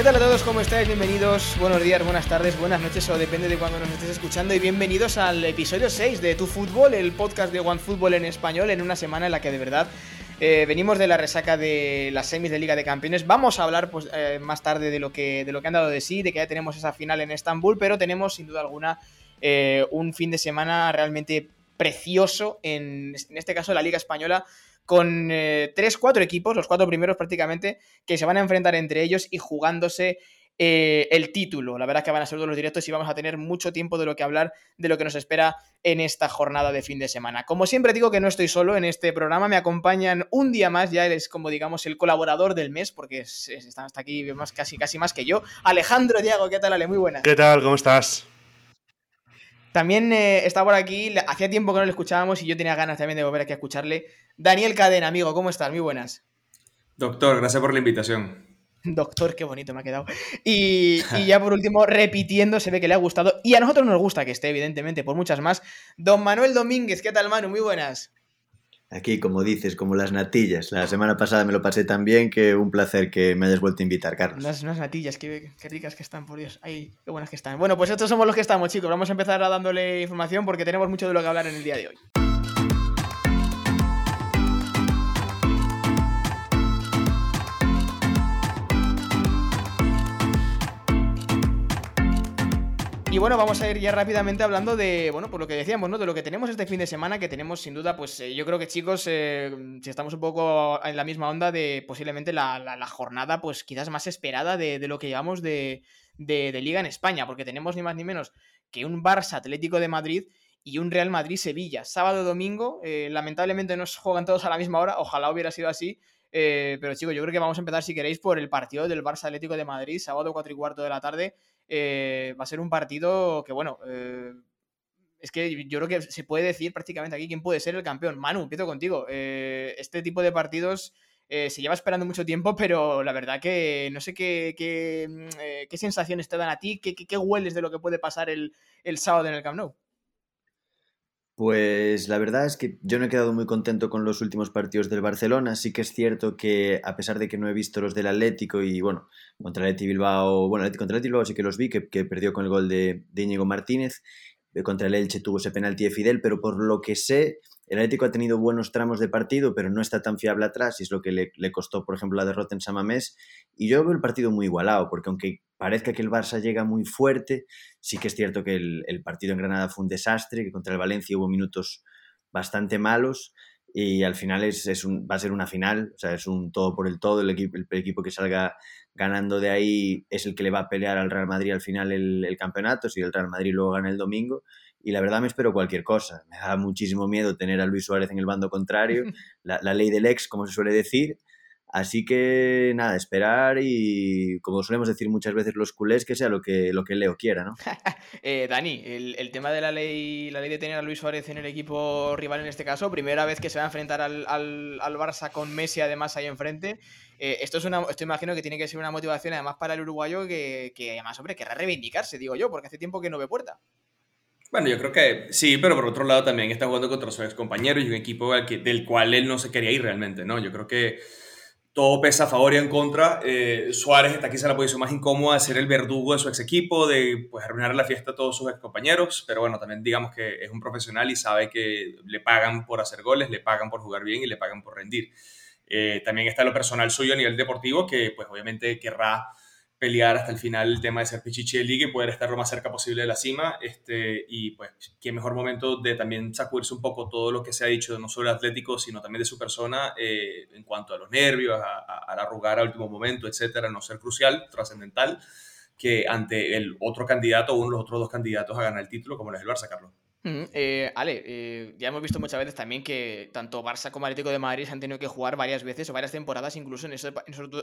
¿Qué tal a todos? ¿Cómo estáis? Bienvenidos, buenos días, buenas tardes, buenas noches o depende de cuando nos estés escuchando y bienvenidos al episodio 6 de Tu Fútbol, el podcast de OneFootball en español en una semana en la que de verdad eh, venimos de la resaca de las semis de Liga de Campeones. Vamos a hablar pues, eh, más tarde de lo, que, de lo que han dado de sí, de que ya tenemos esa final en Estambul, pero tenemos sin duda alguna eh, un fin de semana realmente precioso, en, en este caso la Liga Española, con eh, tres, cuatro equipos, los cuatro primeros prácticamente, que se van a enfrentar entre ellos y jugándose eh, el título. La verdad es que van a ser todos los directos y vamos a tener mucho tiempo de lo que hablar, de lo que nos espera en esta jornada de fin de semana. Como siempre digo que no estoy solo en este programa, me acompañan un día más, ya eres como digamos el colaborador del mes, porque es, es- está hasta aquí más, casi, casi más que yo. Alejandro Diago, ¿qué tal Ale? Muy buenas. ¿Qué tal? ¿Cómo estás? También eh, está por aquí, hacía tiempo que no le escuchábamos y yo tenía ganas también de volver aquí a escucharle. Daniel Cadena, amigo, ¿cómo estás? Muy buenas. Doctor, gracias por la invitación. Doctor, qué bonito me ha quedado. Y, y ya por último, repitiendo, se ve que le ha gustado. Y a nosotros nos gusta que esté, evidentemente, por muchas más. Don Manuel Domínguez, ¿qué tal, Manu? Muy buenas. Aquí, como dices, como las natillas. La semana pasada me lo pasé tan bien que un placer que me hayas vuelto a invitar, Carlos. Unas, unas natillas, qué, qué ricas que están, por Dios. Ay, qué buenas que están. Bueno, pues estos somos los que estamos, chicos. Vamos a empezar a dándole información porque tenemos mucho de lo que hablar en el día de hoy. Y bueno, vamos a ir ya rápidamente hablando de, bueno, por lo que decíamos, ¿no? De lo que tenemos este fin de semana, que tenemos sin duda, pues eh, yo creo que chicos, eh, si estamos un poco en la misma onda de posiblemente la, jornada, pues quizás más esperada de, lo que llevamos de, de- liga en España, porque tenemos ni más ni menos que un Barça Atlético de Madrid y un Real Madrid Sevilla, sábado domingo, eh, lamentablemente no se juegan todos a la misma hora, ojalá hubiera sido así. pero chicos, yo creo que vamos a empezar, si queréis, por el partido del Barça Atlético de Madrid, sábado 4 y cuarto de la tarde eh, va a ser un partido que, bueno, eh, es que yo creo que se puede decir prácticamente aquí quién puede ser el campeón. Manu, empiezo contigo. Eh, este tipo de partidos se lleva esperando mucho tiempo, pero la verdad que no sé qué, qué, mm, qué sensaciones te dan a ti, qué, qué- qué hueles de lo que puede pasar el, el sábado en el Camp Nou. Pues la verdad es que yo no he quedado muy contento con los últimos partidos del Barcelona. Sí que es cierto que, a pesar de que no he visto los del Atlético y, bueno, contra el Atleti Bilbao, bueno, contra el Bilbao sí que los vi, que, perdió con el gol de, de Íñigo Martínez. Contra el Elche tuvo ese penalti de Fidel, pero por lo que sé, el Atlético ha tenido buenos tramos de partido, pero no está tan fiable atrás, y es lo que le, costó, por ejemplo, la derrota en Samamés. Y yo veo el partido muy igualado, porque aunque parezca que el Barça llega muy fuerte, sí que es cierto que el, partido en Granada fue un desastre, que contra el Valencia hubo minutos bastante malos y al final es, va a ser una final, o sea, es un todo por el todo, el equipo que salga ganando de ahí es el que le va a pelear al Real Madrid al final el, el campeonato, si el Real Madrid luego gana el domingo. Y la verdad me espero cualquier cosa, me da muchísimo miedo tener a Luis Suárez en el bando contrario, la, la ley del ex, como se suele decir, Así que nada, esperar y como solemos decir muchas veces los culés, que sea lo que, lo que Leo quiera, ¿no? Eh, Dani, el, el tema de la ley, la ley de tener a Luis Suárez en el equipo rival en este caso, primera vez que se va a enfrentar al, al- al Barça con Messi además ahí enfrente. eh, esto es una, esto imagino que tiene que ser una motivación además para el uruguayo que, que además, hombre, querrá reivindicarse, digo yo, porque hace tiempo que no ve puerta. Bueno, yo creo que sí, pero por otro lado también está jugando contra sus ex compañeros y un equipo al que- del cual él no se quería ir realmente, ¿no? Yo creo que todo pesa a favor y en contra. Eh, Suárez está quizá en la posición más incómoda de ser el verdugo de su ex equipo, de pues, arruinar la fiesta a todos sus ex compañeros, pero bueno, también digamos que es un profesional y sabe que le pagan por hacer goles, le pagan por jugar bien y le pagan por rendir. Eh, también está lo personal suyo a nivel deportivo, que pues obviamente querrá pelear hasta el final el tema de ser Pichichi de Liga y poder estar lo más cerca posible de la cima. Este, y pues, qué mejor momento de también sacudirse un poco todo lo que se ha dicho, no solo del Atlético, sino también de su persona eh, en cuanto a los nervios, a, a, arrugar a último momento, etcétera, no ser crucial, trascendental, que ante el otro candidato uno de los otros dos candidatos a ganar el título, como lo es el Barça, Carlos. Eh, Ale, eh, ya hemos visto muchas veces también que tanto Barça como Atlético de Madrid se han tenido que jugar varias veces o varias temporadas, incluso en esos,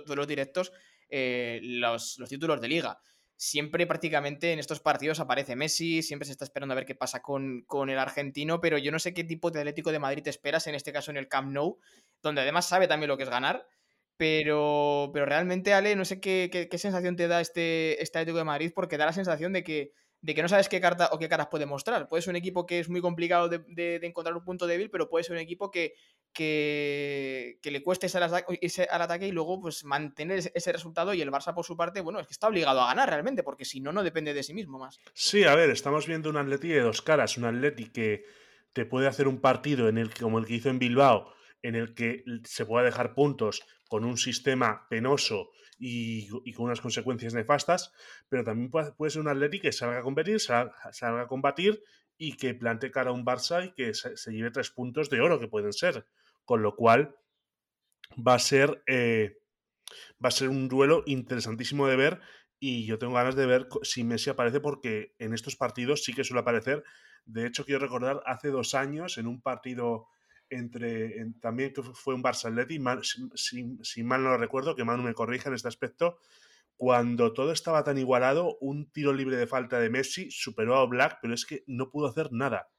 duelos directos, eh, los, los títulos de liga. Siempre prácticamente en estos partidos aparece Messi, siempre se está esperando a ver qué pasa con, el argentino, pero yo no sé qué tipo de Atlético de Madrid te esperas, en este caso en el Camp Nou, donde además sabe también lo que es ganar, pero, pero realmente, Ale, no sé qué sensación te da este, este Atlético de Madrid, porque da la sensación de que de que no sabes qué carta o qué caras puede mostrar. Puede ser un equipo que es muy complicado de, de- encontrar un punto débil, pero puede ser un equipo que, que, le cueste irse al, ataque y luego pues mantener ese, resultado y el Barça por su parte, bueno, es que está obligado a ganar realmente, porque si no, no depende de sí mismo más. Sí, a ver, estamos viendo un Atleti de dos caras, un Atleti que te puede hacer un partido en el, como el que hizo en Bilbao, en el que se pueda dejar puntos con un sistema penoso y, con unas consecuencias nefastas, pero también puede, ser un Atleti que salga a competir, salga, a combatir y que plante cara a un Barça y que se, lleve tres puntos de oro que pueden ser. Con lo cual va a ser eh, va a ser un duelo interesantísimo de ver y yo tengo ganas de ver si Messi aparece porque en estos partidos sí que suele aparecer. De hecho, quiero recordar hace dos años en un partido entre también que fue un Barça Atleti, si, si, mal no lo recuerdo, que Manu me corrija en este aspecto, cuando todo estaba tan igualado, un tiro libre de falta de Messi superó a Black, pero es que no pudo hacer nada.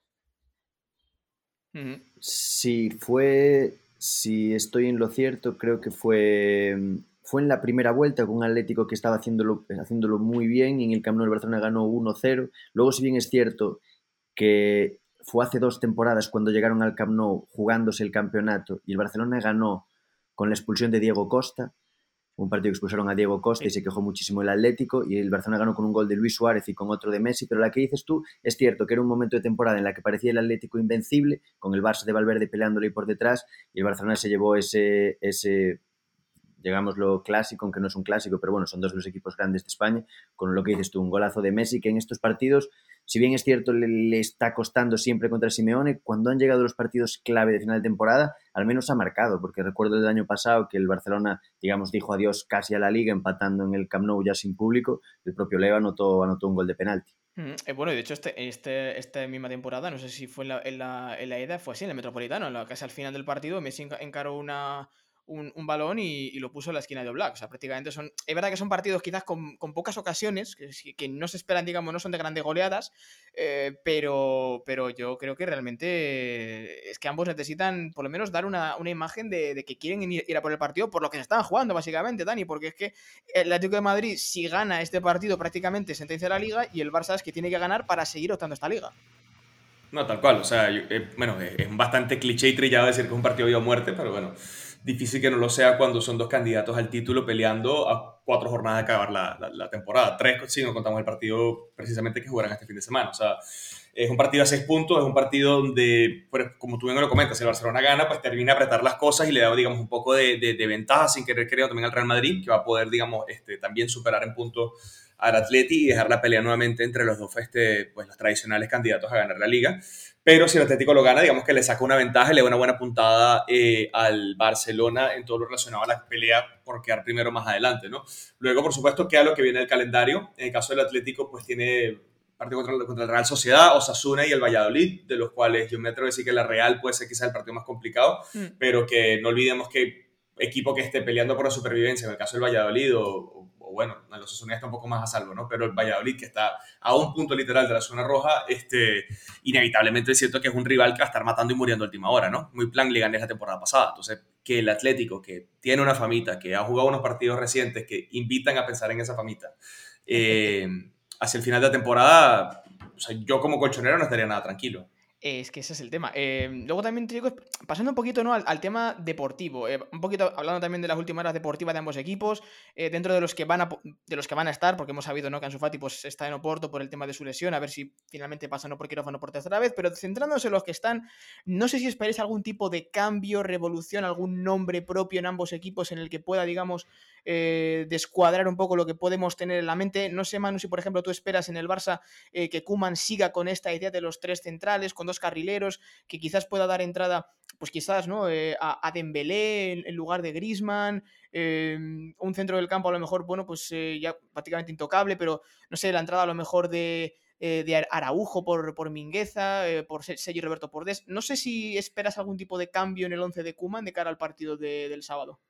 Si fue, si estoy en lo cierto, creo que fue, fue en la primera vuelta con un Atlético que estaba haciéndolo, haciéndolo muy bien y en el Camp Nou el Barcelona ganó 1-0. Luego, si bien es cierto que fue hace dos temporadas cuando llegaron al Camp Nou jugándose el campeonato y el Barcelona ganó con la expulsión de Diego Costa, un partido que expulsaron a Diego Costa y se quejó muchísimo el Atlético y el Barcelona ganó con un gol de Luis Suárez y con otro de Messi, pero la que dices tú es cierto que era un momento de temporada en la que parecía el Atlético invencible, con el Barça de Valverde peleándole por detrás y el Barcelona se llevó ese, ese lo clásico, aunque no es un clásico, pero bueno, son dos de los equipos grandes de España, con lo que dices tú, un golazo de Messi que en estos partidos si bien es cierto, le, está costando siempre contra Simeone, cuando han llegado los partidos clave de final de temporada, al menos ha marcado, porque recuerdo el año pasado que el Barcelona, digamos, dijo adiós casi a la liga, empatando en el Camp Nou ya sin público, el propio Leva anotó, anotó un gol de penalti. Mm, eh, bueno, y de hecho, este, este, esta misma temporada, no sé si fue en la, en la, en la ida, fue así, en el Metropolitano, casi al final del partido, Messi encaró una, un, balón y, lo puso en la esquina de Oblak. O sea, prácticamente son. Es verdad que son partidos quizás con, pocas ocasiones, que, no se esperan, digamos, no son de grandes goleadas, eh, pero, pero yo creo que realmente es que ambos necesitan por lo menos dar una, imagen de, que quieren ir, a por el partido por lo que se están jugando, básicamente, Dani, porque es que el Atlético de Madrid, si gana este partido, prácticamente sentencia la liga y el Barça es que tiene que ganar para seguir optando esta liga. No, tal cual. O sea, eh, bueno, es bastante cliché y trillado decir que es un partido de muerte, pero bueno difícil que no lo sea cuando son dos candidatos al título peleando a cuatro jornadas de acabar la, la, temporada. Tres si no contamos el partido precisamente que jugarán este fin de semana. O sea, es un partido a seis puntos, es un partido donde, como tú bien lo comentas, el Barcelona gana, pues termina a apretar las cosas y le da, digamos, un poco de, de, ventaja sin querer creo también al Real Madrid, que va a poder, digamos, este, también superar en puntos al Atleti y dejar la pelea nuevamente entre los dos este, pues, los tradicionales candidatos a ganar la liga. Pero si el Atlético lo gana, digamos que le saca una ventaja y le da una buena puntada eh, al Barcelona en todo lo relacionado a la pelea por quedar primero más adelante, ¿no? Luego, por supuesto, queda lo que viene del calendario. En el caso del Atlético, pues tiene partido contra, contra el Real Sociedad, Osasuna y el Valladolid, de los cuales yo me atrevo a decir que la Real puede ser quizás el partido más complicado, mm. pero que no olvidemos que equipo que esté peleando por la supervivencia, en el caso del Valladolid o, bueno, los Osasuna está un poco más a salvo, ¿no? Pero el Valladolid, que está a un punto literal de la zona roja, este, inevitablemente es cierto que es un rival que va a estar matando y muriendo a última hora, ¿no? Muy plan Leganés la temporada pasada. Entonces, que el Atlético, que tiene una famita, que ha jugado unos partidos recientes que invitan a pensar en esa famita, eh, hacia el final de la temporada, o sea, yo como colchonero no estaría nada tranquilo. Es que ese es el tema. Em, luego también pasando un poquito ¿no? al, tema deportivo, eh, un poquito hablando también de las últimas horas deportivas de ambos equipos, eh, dentro de los que van a de los que van a estar, porque hemos sabido ¿no? que Ansu Fati pues, está en Oporto por el tema de su lesión, a ver si finalmente pasa no por quirófano por tercera vez, pero centrándose en los que están, no sé si esperáis algún tipo de cambio, revolución, algún nombre propio en ambos equipos en el que pueda, digamos, eh, descuadrar un poco lo que podemos tener en la mente. No sé, Manu, si por ejemplo tú esperas en el Barça que Kuman siga con esta idea de los tres centrales, con dos carrileros, que quizás pueda dar entrada, pues quizás, ¿no? Eh, a, Dembélé en, lugar de Grisman, un centro del campo a lo mejor, bueno, pues ya prácticamente intocable, pero no sé, la entrada a lo mejor de, de Araujo por, por Mingueza, por Sergio Roberto Pordes. No sé si esperas algún tipo de cambio en el 11 de Kuman de cara al partido del sábado.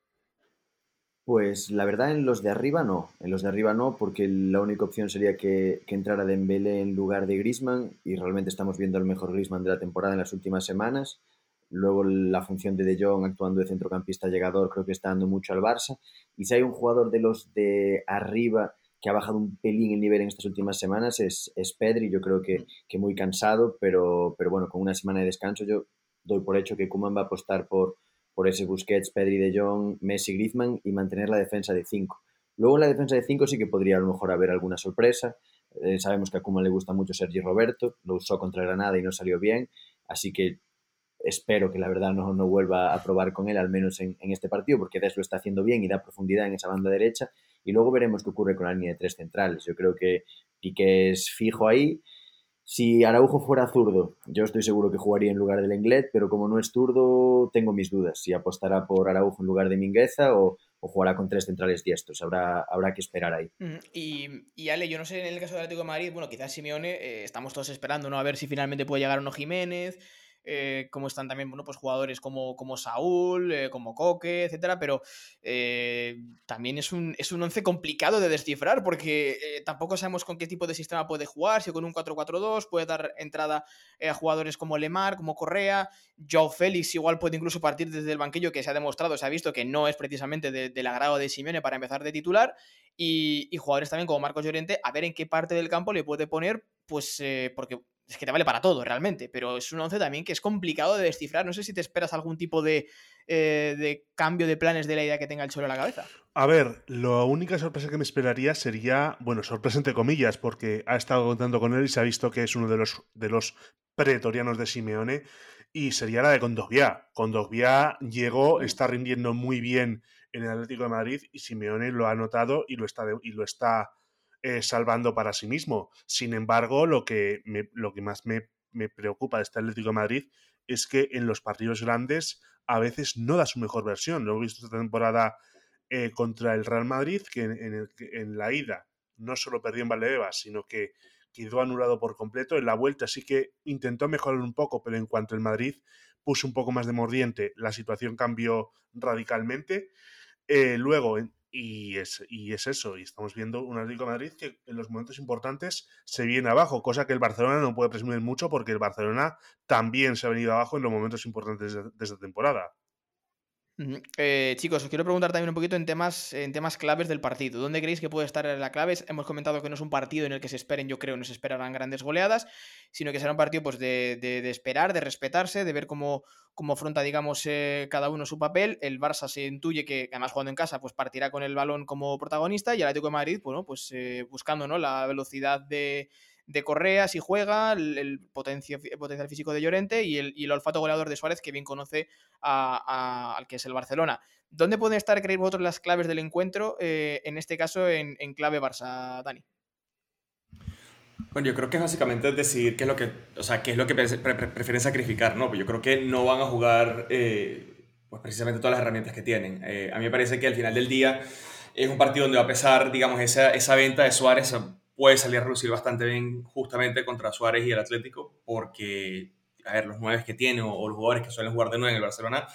Pues la verdad en los de arriba no, en los de arriba no, porque la única opción sería que, que entrara Dembélé en lugar de Griezmann y realmente estamos viendo el mejor Griezmann de la temporada en las últimas semanas. Luego la función de De Jong actuando de centrocampista llegador creo que está dando mucho al Barça. Y si hay un jugador de los de arriba que ha bajado un pelín el nivel en estas últimas semanas es, es Pedri, yo creo que, que muy cansado, pero, pero bueno, con una semana de descanso yo doy por hecho que Kuman va a apostar por, por ese Busquets, Pedri de Jong, Messi, Griezmann y mantener la defensa de 5. Luego en la defensa de 5 sí que podría a lo mejor haber alguna sorpresa. Eh, sabemos que a Kuman le gusta mucho Sergi Roberto, lo usó contra Granada y no salió bien, así que espero que la verdad no, no vuelva a probar con él, al menos en, este partido, porque Des lo está haciendo bien y da profundidad en esa banda derecha. Y luego veremos qué ocurre con la línea de tres centrales. Yo creo que Piqué es fijo ahí. Si Araujo fuera zurdo, yo estoy seguro que jugaría en lugar del Englet, pero como no es zurdo, tengo mis dudas. Si apostará por Araujo en lugar de Mingueza o, jugará con tres centrales diestros. Habrá, habrá que esperar ahí. Y, y, Ale, yo no sé en el caso del Atlético de Madrid, bueno, quizás Simeone, eh, estamos todos esperando, ¿no? A ver si finalmente puede llegar uno Jiménez, eh, como están también bueno, pues jugadores como, como Saúl, eh, como Coque, etcétera, pero eh, también es un, es un once complicado de descifrar porque tampoco sabemos con qué tipo de sistema puede jugar, si con un 4-4-2 puede dar entrada a jugadores como Lemar, como Correa, Joe Félix igual puede incluso partir desde el banquillo que se ha demostrado, se ha visto que no es precisamente del agrado de Simeone para empezar de titular y, jugadores también como Marcos Llorente, a ver en qué parte del campo le puede poner, pues porque es que te vale para todo realmente, pero es un 11 también que es complicado de descifrar. No sé si te esperas algún tipo de, eh, de cambio de planes de la idea que tenga el Cholo en la cabeza. A ver, la única sorpresa que me esperaría sería, bueno, sorpresa entre comillas, porque ha estado contando con él y se ha visto que es uno de los, de los pretorianos de Simeone, y sería la de Condogbia. Condogbia llegó, está rindiendo muy bien en el Atlético de Madrid y Simeone lo ha notado y lo está, y lo está eh, salvando para sí mismo. Sin embargo, lo que, lo que más me, preocupa de este Atlético de Madrid es que en los partidos grandes a veces no da su mejor versión. Lo he visto esta temporada eh, contra el Real Madrid, que en, en, la ida no solo perdió en Valdebebas, sino que quedó anulado por completo. En la vuelta sí que intentó mejorar un poco, pero en cuanto el Madrid puso un poco más de mordiente, la situación cambió radicalmente. Eh, luego, en, y es, y es eso, y estamos viendo un Atlético de Madrid que en los momentos importantes se viene abajo, cosa que el Barcelona no puede presumir mucho porque el Barcelona también se ha venido abajo en los momentos importantes de, de esta temporada. Eh, chicos, os quiero preguntar también un poquito en temas, en temas claves del partido. ¿Dónde creéis que puede estar la clave? Hemos comentado que no es un partido en el que se esperen, yo creo, no se esperarán grandes goleadas, sino que será un partido pues, de, esperar, de respetarse, de ver cómo, cómo afronta, digamos, eh, cada uno su papel. El Barça se intuye que, además jugando en casa, pues partirá con el balón como protagonista y el Atlético de Madrid, bueno, pues eh, buscando ¿no? la velocidad de, de Correa si juega, el, potencial físico de Llorente y el, olfato goleador de Suárez que bien conoce al que es el Barcelona. ¿Dónde pueden estar, creéis vosotros, las claves del encuentro, eh, en este caso en, clave Barça, Dani? Bueno, yo creo que es básicamente decidir qué es lo que, o sea, qué es lo que prefieren sacrificar, ¿no? Pues yo creo que no van a jugar eh, pues precisamente todas las herramientas que tienen. Eh, a mí me parece que al final del día es un partido donde va a pesar, digamos, esa, esa venta de Suárez, puede salir a relucir bastante bien justamente contra Suárez y el Atlético, porque, a ver, los nueve que tiene o, los jugadores que suelen jugar de nueve en el Barcelona,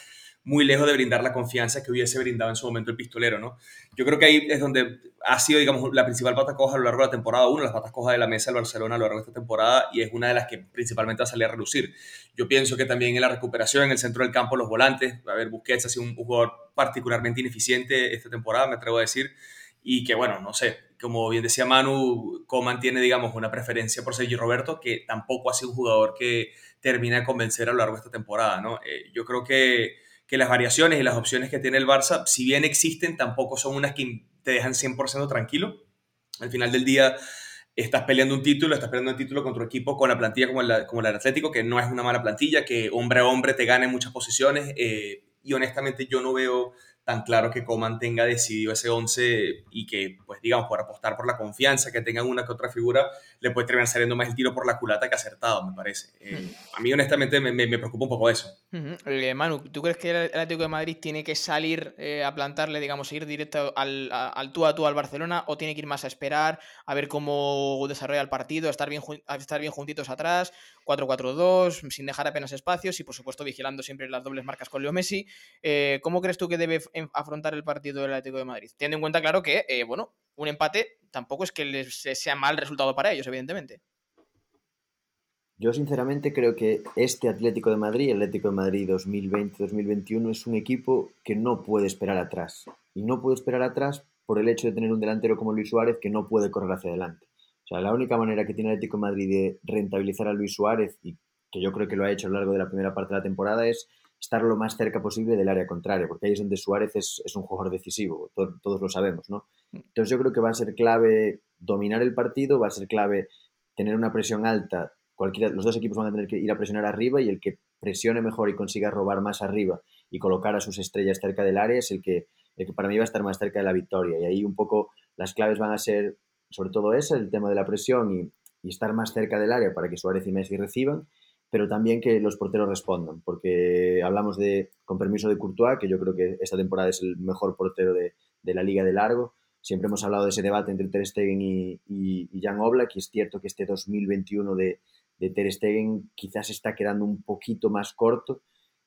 muy lejos de brindar la confianza que hubiese brindado en su momento el pistolero, ¿no? Yo creo que ahí es donde ha sido, digamos, la principal pata coja a lo largo de la temporada, una de las patas de la mesa del Barcelona a lo largo de esta temporada y es una de las que principalmente va a salir a relucir. Yo pienso que también en la recuperación, en el centro del campo, los volantes, a ver, Busquets ha sido un jugador particularmente ineficiente esta temporada, me atrevo a decir, y que, bueno, no sé, como bien decía Manu, Coman tiene, digamos, una preferencia por Sergio Roberto, que tampoco ha sido un jugador que termina de convencer a lo largo de esta temporada, ¿no? Eh, yo creo que, que, las variaciones y las opciones que tiene el Barça, si bien existen, tampoco son unas que te dejan 100% tranquilo. Al final del día estás peleando un título, estás peleando un título contra un equipo con la plantilla como, la, como el Atlético, que no es una mala plantilla, que hombre a hombre te gana en muchas posiciones, eh, y honestamente yo no veo tan claro que Coman tenga decidido ese 11 y que, pues digamos, por apostar por la confianza, que tengan una que otra figura, le puede terminar saliendo más el tiro por la culata que acertado, me parece. Eh, a mí, honestamente, me, me, preocupa un poco eso. Eh, Manu, ¿tú crees que el Atlético de Madrid tiene que salir eh, a plantarle, digamos, ir directo al, al, tú a tú al Barcelona o tiene que ir más a esperar, a ver cómo desarrolla el partido, a estar bien, a estar bien juntitos atrás, 4-4-2, sin dejar apenas espacios y, por supuesto, vigilando siempre las dobles marcas con Leo Messi? ¿Cómo crees tú que debe afrontar el partido del Atlético de Madrid. Teniendo en cuenta, claro, que, eh, bueno, un empate tampoco es que les sea mal resultado para ellos, evidentemente. Yo sinceramente creo que este Atlético de Madrid, Atlético de Madrid 2020-2021, es un equipo que no puede esperar atrás. Y no puede esperar atrás por el hecho de tener un delantero como Luis Suárez que no puede correr hacia adelante. O sea, la única manera que tiene el Atlético de Madrid de rentabilizar a Luis Suárez y que yo creo que lo ha hecho a lo largo de la primera parte de la temporada, es estar lo más cerca posible del área contraria, porque ahí es donde Suárez es, es un jugador decisivo, todos lo sabemos, ¿no? Mm. Entonces yo creo que va a ser clave dominar el partido, va a ser clave tener una presión alta, cualquiera, los dos equipos van a tener que ir a presionar arriba y el que presione mejor y consiga robar más arriba y colocar a sus estrellas cerca del área es el que, el que para mí va a estar más cerca de la victoria. Y ahí un poco las claves van a ser sobre todo eso, el tema de la presión y, estar más cerca del área para que Suárez y Messi reciban pero también que los porteros respondan, porque hablamos de, con permiso de Courtois, que yo creo que esta temporada es el mejor portero de, la liga de largo. Siempre hemos hablado de ese debate entre Ter Stegen y, y, Jan Oblak, y es cierto que este 2021 de, de Ter Stegen quizás está quedando un poquito más corto,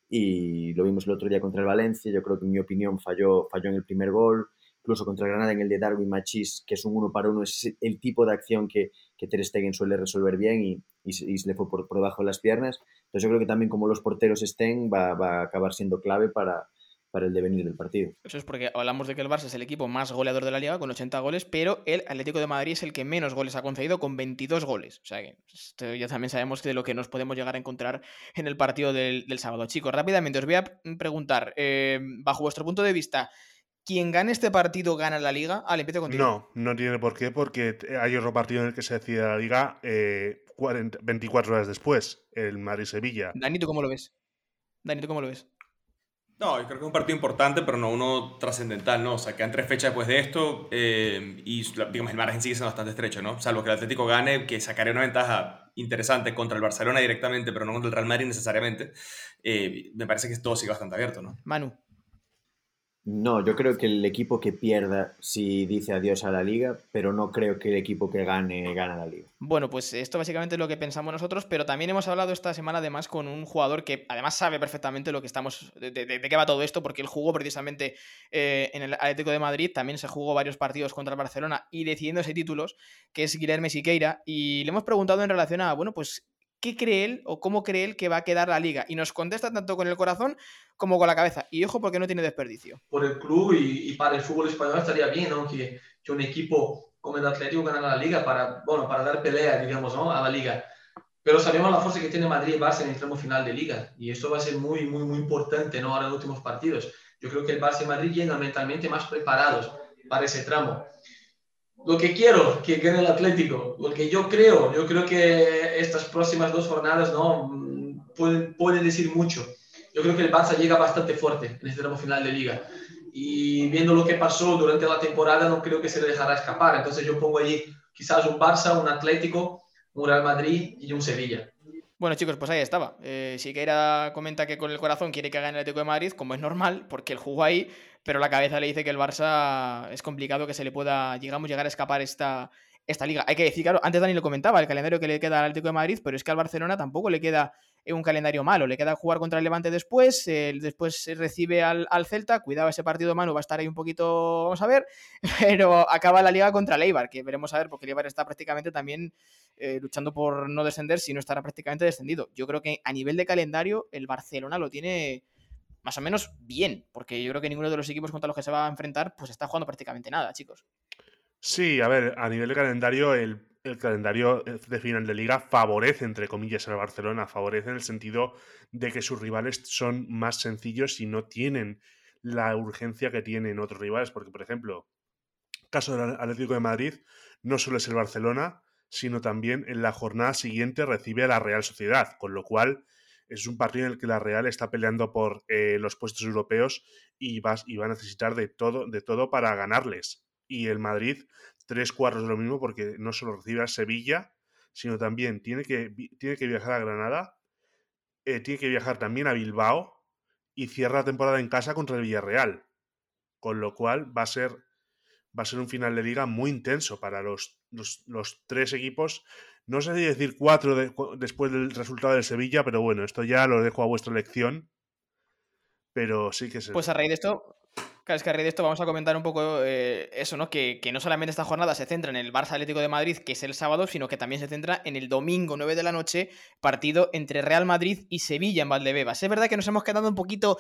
y lo vimos el otro día contra el Valencia, yo creo que en mi opinión falló, falló en el primer gol, incluso contra el Granada en el de Darwin Machis, que es un uno para uno, es el tipo de acción que, que Ter Stegen suele resolver bien y, y, se le fue por, por, debajo de las piernas. Entonces yo creo que también como los porteros estén va, va a acabar siendo clave para, para el devenir del partido. Eso es porque hablamos de que el Barça es el equipo más goleador de la liga con 80 goles, pero el Atlético de Madrid es el que menos goles ha concedido con 22 goles. O sea que esto ya también sabemos de lo que nos podemos llegar a encontrar en el partido del, del sábado. Chicos, rápidamente os voy a preguntar, eh, bajo vuestro punto de vista, quien gane este partido gana la liga. Ah, empiezo contigo. No, no tiene por qué, porque hay otro partido en el que se decide la liga eh, 24 horas después, el Madrid-Sevilla. Dani, ¿tú cómo lo ves? Dani, ¿tú cómo lo ves? No, yo creo que es un partido importante, pero no uno trascendental, ¿no? O sea, quedan tres fechas después de esto eh, y, digamos, el margen sigue siendo bastante estrecho, ¿no? Salvo que el Atlético gane, que sacaría una ventaja interesante contra el Barcelona directamente, pero no contra el Real Madrid necesariamente. Eh, me parece que todo sigue bastante abierto, ¿no? Manu. No, yo creo que el equipo que pierda sí dice adiós a la liga, pero no creo que el equipo que gane gane la liga. Bueno, pues esto básicamente es lo que pensamos nosotros, pero también hemos hablado esta semana además con un jugador que además sabe perfectamente lo que estamos, de, qué va todo esto, porque él jugó precisamente eh, en el Atlético de Madrid, también se jugó varios partidos contra el Barcelona y decidiéndose títulos, que es Guilherme Siqueira, y le hemos preguntado en relación a, bueno, pues qué cree él o cómo cree él que va a quedar la liga. Y nos contesta tanto con el corazón como con la cabeza. Y ojo, porque no tiene desperdicio. Por el club y, para el fútbol español estaría bien, ¿no? Que, un equipo como el Atlético ganara la liga para, bueno, para dar pelea, digamos, ¿no? A la liga. Pero sabemos la fuerza que tiene Madrid y Barça en el tramo final de liga. Y eso va a ser muy, muy, muy importante, ¿no? Ahora en los últimos partidos. Yo creo que el Barça y Madrid llegan mentalmente más preparados para ese tramo lo que quiero que gane el Atlético, lo que yo creo, yo creo que estas próximas dos jornadas no pueden, pueden decir mucho. Yo creo que el Barça llega bastante fuerte en este tramo final de liga. Y viendo lo que pasó durante la temporada, no creo que se le dejará escapar. Entonces yo pongo allí quizás un Barça, un Atlético, un Real Madrid y un Sevilla. Bueno, chicos, pues ahí estaba. Eh, Siqueira comenta que con el corazón quiere que gane el Atlético de Madrid, como es normal, porque él jugó ahí, pero la cabeza le dice que el Barça es complicado que se le pueda, digamos, llegar a escapar esta, esta liga. Hay que decir, claro, antes Dani lo comentaba, el calendario que le queda al Atlético de Madrid, pero es que al Barcelona tampoco le queda un calendario malo. Le queda jugar contra el Levante después, después recibe al, Celta, cuidado ese partido mano, va a estar ahí un poquito, vamos a ver, pero acaba la liga contra el Eibar, que veremos a ver, porque el Eibar está prácticamente también eh, luchando por no descender, si no estará prácticamente descendido. Yo creo que a nivel de calendario el Barcelona lo tiene más o menos bien, porque yo creo que ninguno de los equipos contra los que se va a enfrentar pues está jugando prácticamente nada, chicos. Sí, a ver, a nivel de calendario, el el calendario de final de liga favorece, entre comillas, al Barcelona, favorece en el sentido de que sus rivales son más sencillos y no tienen la urgencia que tienen otros rivales, porque, por ejemplo, caso del Atlético de Madrid, no solo es el Barcelona, sino también en la jornada siguiente recibe a la Real Sociedad, con lo cual es un partido en el que la Real está peleando por eh, los puestos europeos y va, y va a necesitar de todo, de todo para ganarles. Y el Madrid tres cuartos de lo mismo porque no solo recibe a Sevilla, sino también tiene que, tiene que viajar a Granada, eh, tiene que viajar también a Bilbao y cierra la temporada en casa contra el Villarreal. Con lo cual va a ser, va a ser un final de liga muy intenso para los, los, tres equipos. No sé si decir cuatro después del resultado del Sevilla, pero bueno, esto ya lo dejo a vuestra elección. Pero sí que se... Pues a raíz de esto, Claro, es que a raíz de esto vamos a comentar un poco eh, eso, ¿no? Que, no solamente esta jornada se centra en el Barça Atlético de Madrid, que es el sábado, sino que también se centra en el domingo 9 de la noche, partido entre Real Madrid y Sevilla en Valdebebas. Es verdad que nos hemos quedado un poquito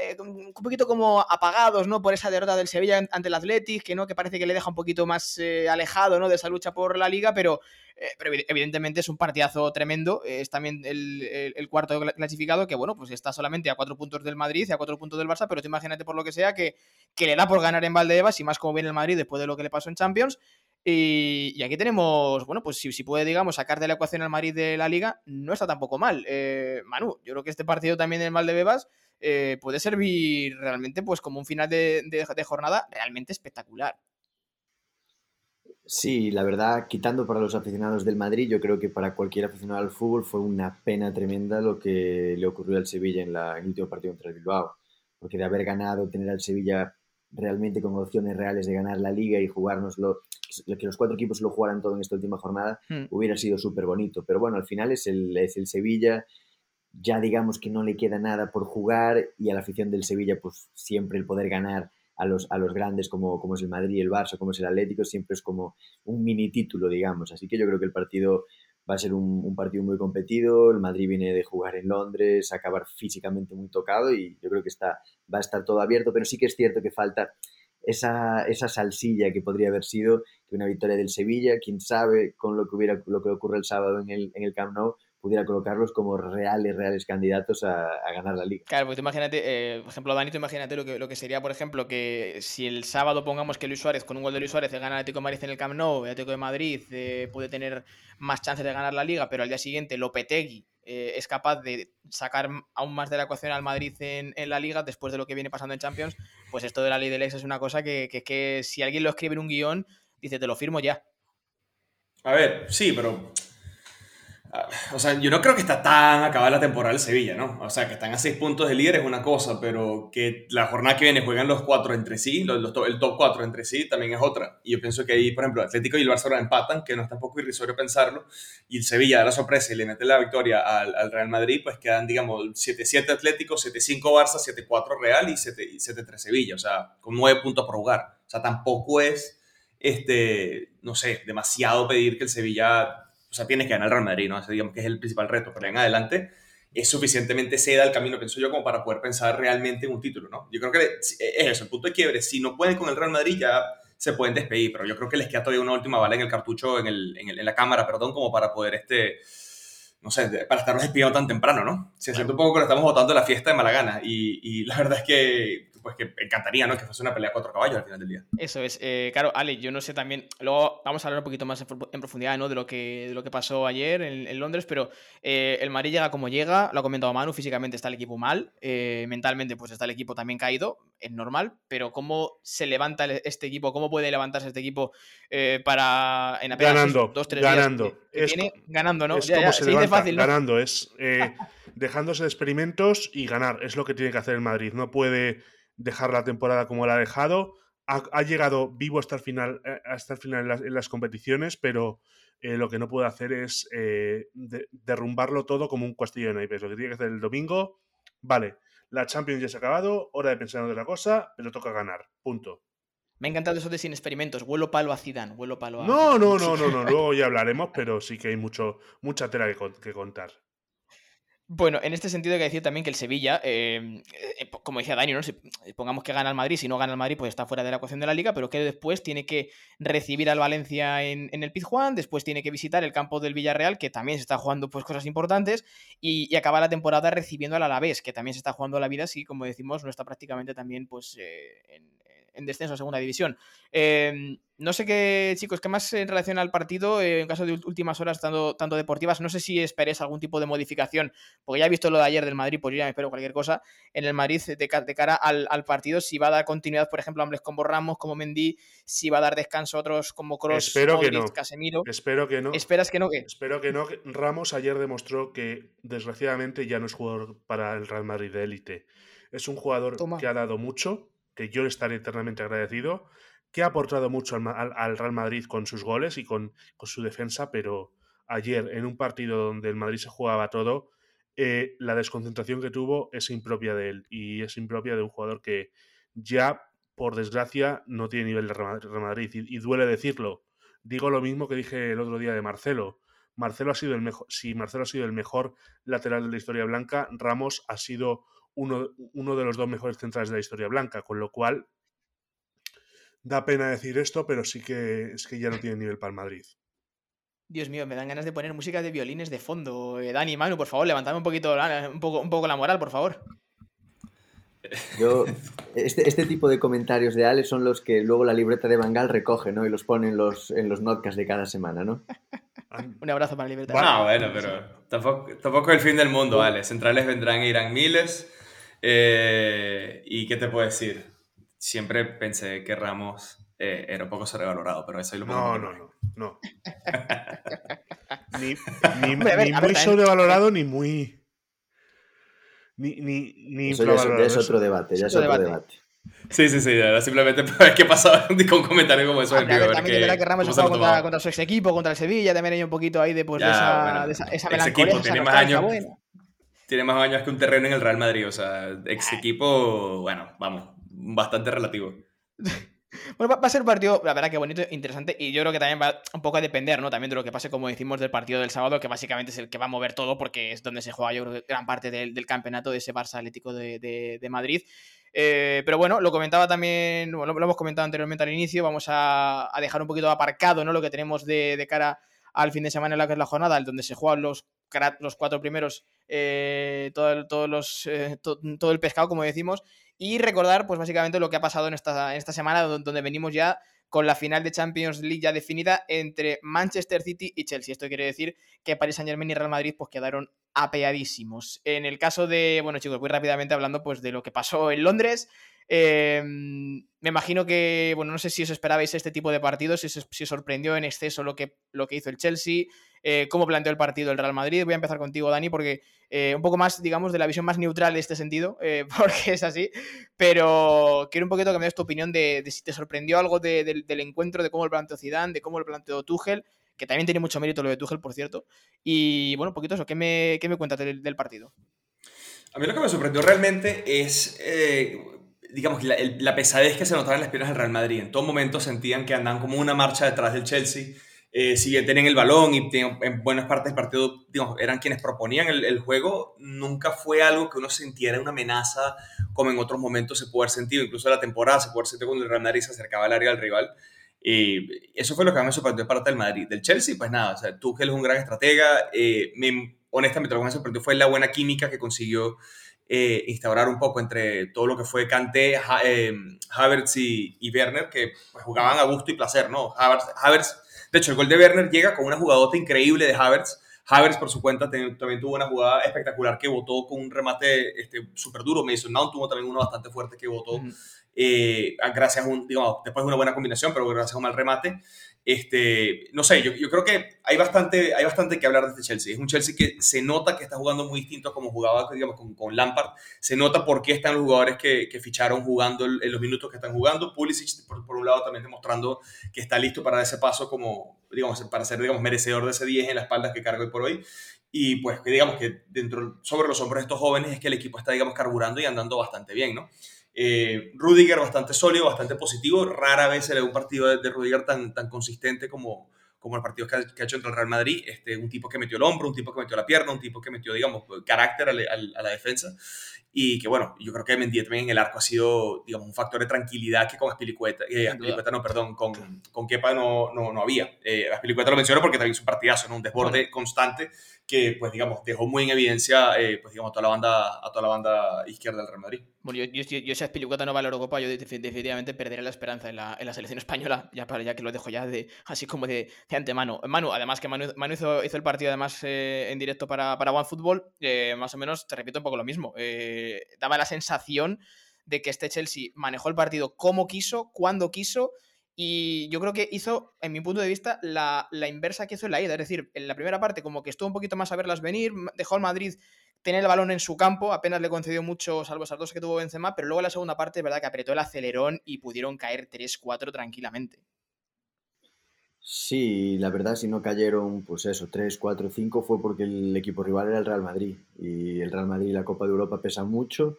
eh, un poquito como apagados, ¿no? Por esa derrota del Sevilla ante el Athletic, que no, que parece que le deja un poquito más eh, alejado, ¿no? De esa lucha por la liga, pero, pero evidentemente es un partidazo tremendo. es también el, cuarto clasificado, que bueno, pues está solamente a cuatro puntos del Madrid y a cuatro puntos del Barça, pero tú imagínate por lo que sea que, que le da por ganar en Valdebebas y más como viene el Madrid después de lo que le pasó en Champions. Y, aquí tenemos, bueno, pues si, si, puede, digamos, sacar de la ecuación al Madrid de la liga, no está tampoco mal. Eh, Manu, yo creo que este partido también del mal de Bebas eh, puede servir realmente pues como un final de, jornada realmente espectacular. Sí, la verdad, quitando para los aficionados del Madrid, yo creo que para cualquier aficionado al fútbol fue una pena tremenda lo que le ocurrió al Sevilla en, la, en el último partido contra el Bilbao. Porque de haber ganado, tener al Sevilla realmente con opciones reales de ganar la liga y jugárnoslo que los cuatro equipos lo jugaran todo en esta última jornada, hmm. hubiera sido súper bonito. Pero bueno, al final es el, es el Sevilla, ya digamos que no le queda nada por jugar y a la afición del Sevilla, pues siempre el poder ganar a los, a los grandes como, como es el Madrid, el Barça, como es el Atlético, siempre es como un mini título, digamos. Así que yo creo que el partido va a ser un, partido muy competido. El Madrid viene de jugar en Londres, acabar físicamente muy tocado y yo creo que está, va a estar todo abierto, pero sí que es cierto que falta esa, esa salsilla que podría haber sido que una victoria del Sevilla, quién sabe con lo que hubiera lo que ocurre el sábado en el, en el Camp Nou, pudiera colocarlos como reales, reales candidatos a, ganar la liga. Claro, pues imagínate, eh, por ejemplo, Danito, imagínate lo que, lo que sería, por ejemplo, que si el sábado pongamos que Luis Suárez, con un gol de Luis Suárez, gana el Atlético de Madrid en el Camp Nou, el Atlético de Madrid eh, puede tener más chances de ganar la liga, pero al día siguiente Lopetegui eh, es capaz de sacar aún más de la ecuación al Madrid en, la liga después de lo que viene pasando en Champions, pues esto de la ley del ex es una cosa que, que, que si alguien lo escribe en un guion, dice, te lo firmo ya. A ver, sí, pero o sea, yo no creo que está tan acabada la temporada del Sevilla, ¿no? O sea, que están a seis puntos de líder es una cosa, pero que la jornada que viene juegan los cuatro entre sí, los, el top cuatro entre sí, también es otra. Y yo pienso que ahí, por ejemplo, Atlético y el Barcelona empatan, que no es tampoco irrisorio pensarlo, y el Sevilla da la sorpresa y le mete la victoria al, Real Madrid, pues quedan, digamos, 7-7 Atlético, 7-5 Barça, 7-4 Real y 7-3 Sevilla, o sea, con nueve puntos por jugar. O sea, tampoco es, este, no sé, demasiado pedir que el Sevilla o sea, tienes que ganar el Real Madrid, ¿no? Ese, digamos que es el principal reto, pero en adelante es suficientemente seda el camino, pienso yo, como para poder pensar realmente en un título, ¿no? Yo creo que es eso, el punto de quiebre. Si no pueden con el Real Madrid, ya se pueden despedir, pero yo creo que les queda todavía una última bala en el cartucho, en, el, en, la cámara, perdón, como para poder, este, no sé, para estarnos despidiendo tan temprano, ¿no? Si es un poco que lo estamos votando la fiesta de Malagana, y, y la verdad es que pues que encantaría, ¿no? Que fuese una pelea cuatro caballos al final del día. Eso es. Eh, claro, Ale, yo no sé también. Luego vamos a hablar un poquito más en profundidad, ¿no? De lo que, de lo que pasó ayer en, Londres, pero eh, el Madrid llega como llega, lo ha comentado Manu, físicamente está el equipo mal, eh, mentalmente pues está el equipo también caído, es normal, pero ¿cómo se levanta este equipo? ¿Cómo puede levantarse este equipo para en apenas ganando, dos, tres ganando. Días ganando, ¿no? Es como se, dice fácil, ¿no? Ganando, es dejándose de experimentos y ganar, es lo que tiene que hacer el Madrid, no puede dejar la temporada como la ha dejado. Ha, llegado vivo hasta el final, eh, hasta el final en las, competiciones, pero eh, lo que no puede hacer es eh, derrumbarlo todo como un castillo de naipes. Lo que tiene que hacer el domingo, vale, la Champions ya se ha acabado, hora de pensar en otra cosa, pero toca ganar, punto. Me ha encantado eso de sin experimentos. Vuelo palo a Zidane, vuelo palo a... No, no, no, no, no, luego ya hablaremos, pero sí que hay mucho, mucha tela que contar. Bueno, en este sentido hay que decir también que el Sevilla, em, eh, como decía Dani, ¿no? eh, pongamos que gana el Madrid, si no gana el Madrid, pues está fuera de la ecuación de la liga, pero que después tiene que recibir al Valencia en, el Pizjuán, después tiene que visitar el campo del Villarreal, que también se está jugando pues, cosas importantes, y, acaba la temporada recibiendo al Alavés, que también se está jugando la vida, sí, como decimos, no está prácticamente también pues, eh, en, en descenso a segunda división. Em, no sé qué, chicos, qué más en relación al partido, eh, en caso de últimas horas tanto, tanto deportivas, no sé si esperes algún tipo de modificación, porque ya he visto lo de ayer del Madrid, pues yo ya me espero cualquier cosa en el Madrid de, cara al, partido, si va a dar continuidad, por ejemplo, a hombres como Ramos, como Mendy, si va a dar descanso a otros como Cross, Espero que no. Casemiro. Espero que no. ¿Esperas que no? ¿qué? Espero que no. Ramos ayer demostró que, desgraciadamente, ya no es jugador para el Real Madrid de élite. Es un jugador que ha dado mucho, que yo le estaré eternamente agradecido, que ha aportado mucho al, Real Madrid con sus goles y con, su defensa, pero ayer en un partido donde el Madrid se jugaba todo, eh, la desconcentración que tuvo es impropia de él y es impropia de un jugador que ya, por desgracia, no tiene nivel de Real Madrid y, duele decirlo. Digo lo mismo que dije el otro día de Marcelo. Marcelo ha sido el mejor, si Marcelo ha sido el mejor lateral de la historia blanca, Ramos ha sido uno, uno de los dos mejores centrales de la historia blanca, con lo cual da pena decir esto, pero sí que es que ya no tiene nivel para el Madrid. Dios mío, me dan ganas de poner música de violines de fondo. Eh, Dani, Manu, por favor, levantadme un poquito, un poco, un poco la moral, por favor. Yo, este, este, tipo de comentarios de Ale son los que luego la libreta de Bangal recoge, ¿no? Y los pone en los, en los notcasts de cada semana, ¿no? Un abrazo para la libreta. No, bueno, pero tampoco, tampoco es el fin del mundo, Ale. Centrales vendrán e irán miles. Eh, ¿Y qué te puedo decir? Siempre pensé que Ramos eh, era un poco sobrevalorado, pero eso es lo No, no, no, no. ni, ni, ni muy sobrevalorado ni muy ni, ni, ni Eso ya es, otro debate, ya es otro debate. Sí, sí, sí, era simplemente que pasaba con un comentario como eso. También, también que, que Ramos jugaba contra, contra, su ex equipo, contra el Sevilla, también hay un poquito ahí de, pues, de esa, de esa, esa melancolía. Equipo, tiene, más años, tiene más años que un terreno en el Real Madrid, o sea, ex equipo, bueno, vamos, bastante relativo. Bueno, va a ser un partido, la verdad que bonito, interesante, y yo creo que también va un poco a depender, ¿no? También de lo que pase, como decimos, del partido del sábado, que básicamente es el que va a mover todo, porque es donde se juega, yo creo, gran parte del, campeonato de ese Barça Atlético de, Madrid. Eh, pero bueno, lo comentaba también, lo, hemos comentado anteriormente al inicio, vamos a, dejar un poquito aparcado, ¿no? Lo que tenemos de, cara al fin de semana en la que es la jornada, donde se juegan los, los cuatro primeros, eh, todo, eh, todo el pescado, como decimos, y recordar, pues básicamente lo que ha pasado en esta, en esta semana, donde venimos ya con la final de Champions League ya definida entre Manchester City y Chelsea. Esto quiere decir que Paris Saint Germain y Real Madrid pues quedaron apeadísimos. En el caso de, bueno chicos, muy rápidamente hablando pues de lo que pasó en Londres, em, me imagino que, bueno, no sé si os esperabais este tipo de partidos, si, os sorprendió en exceso lo que, lo que hizo el Chelsea, eh, cómo planteó el partido el Real Madrid. Voy a empezar contigo, Dani, porque eh, un poco más, digamos, de la visión más neutral de este sentido, eh, porque es así, pero quiero un poquito que me des tu opinión de, si te sorprendió algo del encuentro, de cómo lo planteó Zidane, de cómo lo planteó Tuchel, que también tiene mucho mérito lo de Tuchel, por cierto, y bueno, un poquito eso, ¿qué me, qué me cuentas del, partido? A mí lo que me sorprendió realmente es digamos, la, pesadez que se notaba en las piernas del Real Madrid. En todo momento sentían que andaban como una marcha detrás del Chelsea. Eh, si el balón y en buenas partes del partido eran quienes proponían el, juego, nunca fue algo que uno sintiera una amenaza como en otros momentos se puede haber sentido, incluso la temporada se puede haber sentido cuando el Real Madrid se acercaba al área del rival. Y eso fue lo que más me sorprendió parte del Madrid. Del Chelsea, pues nada, o sea, Tuchel es un gran estratega. Eh, me, honestamente, lo que me sorprendió fue la buena química que consiguió eh, instaurar un poco entre todo lo que fue Kanté, Havertz y, y, Werner, que pues, jugaban a gusto y placer, ¿no? Havertz, Havertz de hecho, el gol de Werner llega con una jugadota increíble de Havertz. Havertz, por su cuenta, también tuvo una jugada espectacular que votó con un remate este, súper duro. Mason Mount tuvo también uno bastante fuerte que votó, eh, gracias a un, digamos, después de una buena combinación, pero gracias a un mal remate. Este, no sé, yo, creo que hay bastante, hay bastante que hablar de este Chelsea. Es un Chelsea que se nota que está jugando muy distinto como jugaba digamos, con, con Lampard. Se nota por qué están los jugadores que, ficharon jugando en los minutos que están jugando. Pulisic, por, por, un lado, también demostrando que está listo para ese paso como, digamos, para ser digamos, merecedor de ese 10 en la espalda que carga hoy por hoy. Y pues digamos que dentro, sobre los hombros de estos jóvenes es que el equipo está, digamos, carburando y andando bastante bien, ¿no? Eh, Rudiger bastante sólido, bastante positivo. Rara vez se le ve un partido de, Rudiger tan, tan consistente como, como el partido que ha, hecho entre el Real Madrid. Este, un tipo que metió el hombro, un tipo que metió la pierna, un tipo que metió, digamos, carácter a, la defensa. Y que, bueno, yo creo que Mendy también en el arco ha sido, digamos, un factor de tranquilidad que con Aspilicueta, eh, Aspilicueta no, perdón, con, con Kepa no, no, no había. Eh, Aspilicueta lo menciono porque también es un partidazo, ¿no? un desborde constante que, pues, digamos, dejó muy en evidencia, eh, pues, digamos, a toda la banda, a toda la banda izquierda del Real Madrid. Bueno, yo, yo, yo Aspilicueta no va a la Eurocopa, yo definitivamente perderé la esperanza en la, en la selección española, ya, para, ya que lo dejo ya de, así como de, de antemano. Manu, además que Manu, Manu hizo, hizo, el partido además en directo para, para OneFootball, más o menos, te repito un poco lo mismo. daba la sensación de que este Chelsea manejó el partido como quiso, cuando quiso, y yo creo que hizo, en mi punto de vista, la, inversa que hizo en la ida. Es decir, en la primera parte, como que estuvo un poquito más a verlas venir, dejó al Madrid tener el balón en su campo, apenas le concedió mucho, salvo esas dos que tuvo Benzema, pero luego en la segunda parte, es verdad que apretó el acelerón y pudieron caer 3-4 tranquilamente. Sí, la verdad, si no cayeron, pues eso, 3, 4, 5, fue porque el equipo rival era el Real Madrid. Y el Real Madrid y la Copa de Europa pesan mucho.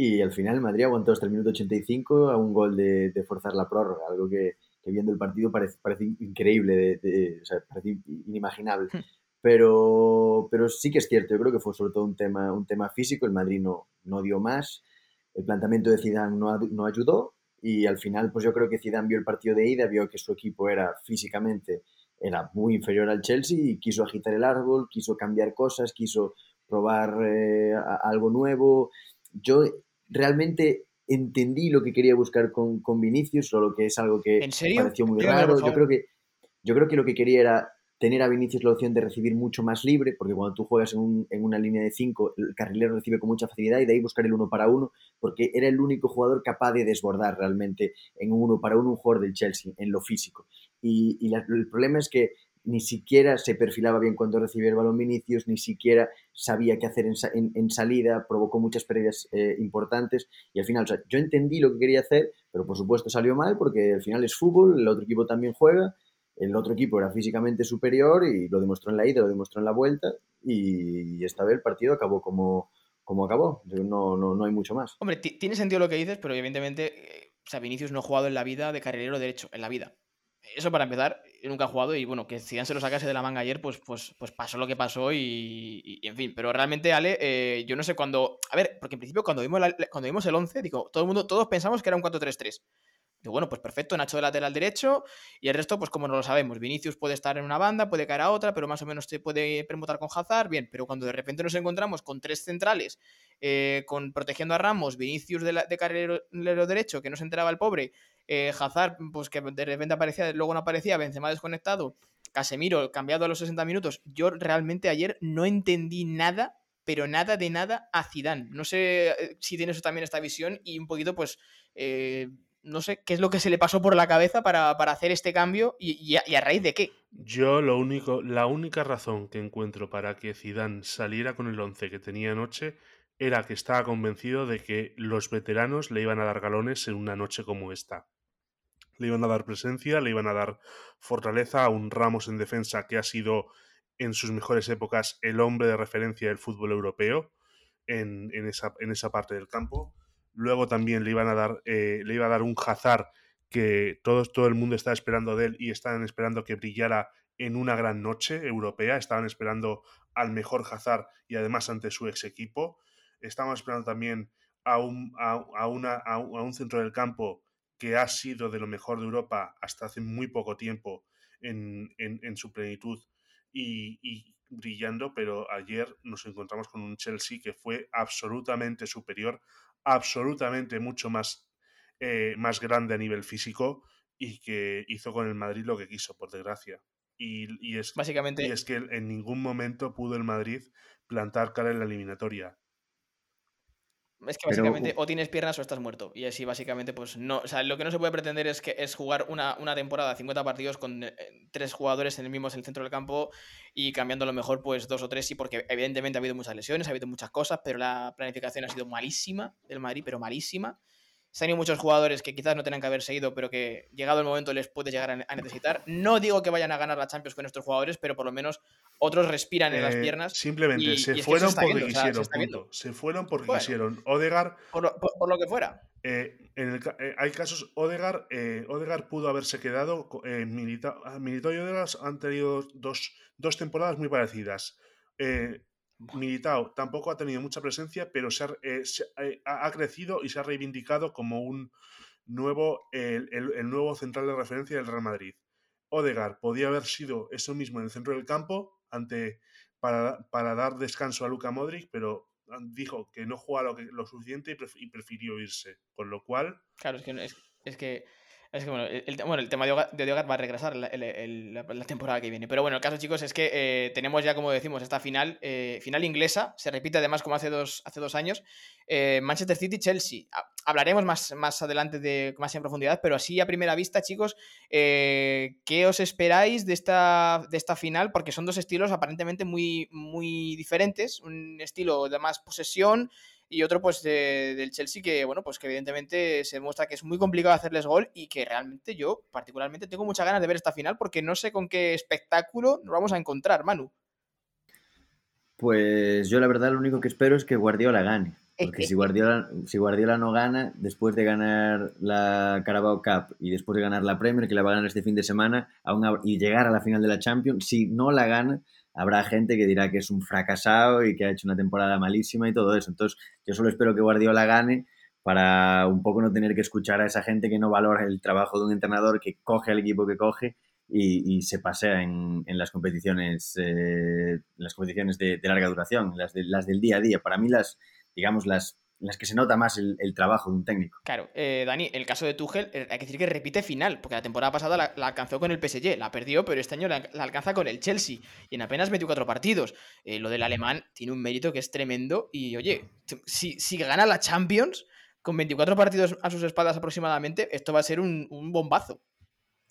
Y al final Madrid aguantó hasta el minuto 85 a un gol de, forzar la prórroga, algo que, viendo el partido parece, parece increíble, de, o sea, parece inimaginable. Hmm. pero, pero sí que es cierto, yo creo que fue sobre todo un tema, un tema físico, el Madrid no, no dio más, el planteamiento de Zidane no, no ayudó y al final pues yo creo que Zidane vio el partido de ida, vio que su equipo era físicamente era muy inferior al Chelsea y quiso agitar el árbol, quiso cambiar cosas, quiso probar eh, algo nuevo. Yo realmente entendí lo que quería buscar con, con Vinicius, solo que es algo que ¿En pareció muy raro. Yo creo, que, yo creo que lo que quería era tener a Vinicius la opción de recibir mucho más libre, porque cuando tú juegas en, un, en una línea de 5, el carrilero recibe con mucha facilidad y de ahí buscar el uno para uno, porque era el único jugador capaz de desbordar realmente en un uno para uno un jugador del Chelsea, en lo físico. Y, y la, el problema es que ni siquiera se perfilaba bien cuando recibía el balón Vinicius, ni siquiera sabía qué hacer en, salida, provocó muchas pérdidas eh, importantes y al final, o sea, yo entendí lo que quería hacer, pero por supuesto salió mal porque al final es fútbol, el otro equipo también juega el otro equipo era físicamente superior y lo demostró en la ida, lo demostró en la vuelta y esta vez el partido acabó como, como acabó. No, no, no hay mucho más. Hombre, tiene sentido lo que dices, pero evidentemente, eh, o sea, Vinicius no ha jugado en la vida de carrilero derecho, en la vida. Eso para empezar, nunca ha jugado y bueno, que Zidane se lo sacase de la manga ayer, pues, pues, pues pasó lo que pasó y, en fin. Pero realmente, Ale, eh, yo no sé cuándo... A ver, porque en principio cuando vimos, cuando vimos el 11, digo, todo el mundo, todos pensamos que era un 4-3-3. Y bueno, pues perfecto, Nacho de lateral derecho y el resto, pues como no lo sabemos, Vinicius puede estar en una banda, puede caer a otra, pero más o menos se puede permutar con Hazard, bien, pero cuando de repente nos encontramos con tres centrales, eh, con protegiendo a Ramos, Vinicius de, la, de carrilero derecho, que no se enteraba el pobre, eh, Hazard, pues que de repente aparecía, luego no aparecía, Benzema desconectado, Casemiro cambiado a los 60 minutos, yo realmente ayer no entendí nada pero nada de nada a Zidane. No sé eh, si tienes también esta visión y un poquito, pues, eh, no sé qué es lo que se le pasó por la cabeza para, para hacer este cambio y, a, y, a, raíz de qué. Yo lo único, la única razón que encuentro para que Zidane saliera con el 11 que tenía anoche era que estaba convencido de que los veteranos le iban a dar galones en una noche como esta. Le iban a dar presencia, le iban a dar fortaleza a un Ramos en defensa que ha sido en sus mejores épocas el hombre de referencia del fútbol europeo en, en, esa, en esa parte del campo Luego también le iban a dar, eh, le iba a dar un Hazard que todos, todo el mundo estaba esperando de él y estaban esperando que brillara en una gran noche europea. Estaban esperando al mejor Hazard y además ante su ex equipo. Estaban esperando también a un, a, una, a, un centro del campo que ha sido de lo mejor de Europa hasta hace muy poco tiempo en, en, en su plenitud y, y, brillando, pero ayer nos encontramos con un Chelsea que fue absolutamente superior absolutamente mucho más, eh, más grande a nivel físico y que hizo con el Madrid lo que quiso, por desgracia. Y, y, es, Básicamente... y es que en ningún momento pudo el Madrid plantar cara en la eliminatoria. Es que básicamente Pero... o tienes piernas o estás muerto. Y así básicamente, pues no. O sea, lo que no se puede pretender es que es jugar una, una temporada, 50 partidos con eh, tres jugadores en el mismo en el centro del campo y cambiando a lo mejor, pues dos o tres, sí, porque evidentemente ha habido muchas lesiones, ha habido muchas cosas, pero la planificación ha sido malísima del Madrid, pero malísima. Se han ido muchos jugadores que quizás no tenían que haber seguido, pero que llegado el momento les puede llegar a necesitar. No digo que vayan a ganar la Champions con estos jugadores, pero por lo menos otros respiran en las piernas. Eh, simplemente y, se y fueron porque viendo, quisieron, o sea, se, se, fueron porque bueno, quisieron. Odegar. Por lo, por, por lo, que fuera. Eh, en el, eh, hay casos, Odegar, Odegar pudo haberse quedado. Militao, Militao y Odegar han tenido dos, dos temporadas muy parecidas. Militao tampoco ha tenido mucha presencia, pero se ha, se ha, crecido y se ha reivindicado como un nuevo, el, el, el nuevo central de referencia del Real Madrid. Odegar podía haber sido eso mismo en el centro del campo ante, para, para dar descanso a Luka Modric, pero dijo que no juega lo, que, lo suficiente y, pref y, prefirió irse. Con lo cual. Claro, es que, es, es que es que bueno, el, bueno, el tema de Odegaard va a regresar la, la, temporada que viene. Pero bueno, el caso, chicos, es que eh, tenemos ya, como decimos, esta final, eh, final inglesa. Se repite además como hace dos, hace dos años. Eh, Manchester City-Chelsea. Hablaremos más, más adelante de más en profundidad, pero así a primera vista, chicos, ¿qué os esperáis de esta, de esta final? Porque son dos estilos aparentemente muy, muy diferentes. Un estilo de más posesión y otro pues de, del Chelsea que bueno pues que evidentemente se demuestra que es muy complicado hacerles gol y que realmente yo particularmente tengo muchas ganas de ver esta final porque no sé con qué espectáculo nos vamos a encontrar Manu. Pues yo la verdad lo único que espero es que Guardiola gane porque si Guardiola, si Guardiola no gana después de ganar la Carabao Cup y después de ganar la Premier que la va a ganar este fin de semana aún y llegar a la final de la Champions si no la gana habrá gente que dirá que es un fracasado y que ha hecho una temporada malísima y todo eso. Entonces, yo solo espero que Guardiola gane para un poco no tener que escuchar a esa gente que no valora el trabajo de un entrenador que coge al equipo que coge y, se pasea en, las competiciones, eh, las competiciones de, larga duración, las, las del día a día. Para mí las, digamos, las las que se nota más el, trabajo de un técnico. Claro, eh, Dani, el caso de Tuchel, eh, hay que decir que repite final, porque la temporada pasada la, alcanzó con el PSG, la perdió, pero este año la, alcanza con el Chelsea, y en apenas 24 partidos. Eh, lo del alemán tiene un mérito que es tremendo, y oye, si, si gana la Champions, con 24 partidos a sus espaldas aproximadamente, esto va a ser un, un bombazo.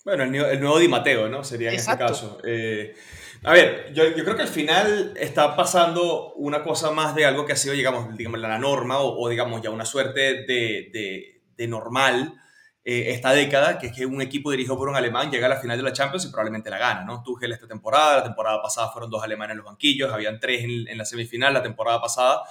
Bueno, el, nuevo Di Mateo, ¿no? Sería en este caso. Eh, a ver, yo, yo, creo que al final está pasando una cosa más de algo que ha sido, digamos, digamos la norma o, digamos, ya una suerte de, de, de normal eh, esta década, que es que un equipo dirigido por un alemán llega a la final de la Champions y probablemente la gana, ¿no? Tuchel esta temporada, la temporada pasada fueron dos alemanes en los banquillos, habían tres en, en la semifinal la temporada pasada.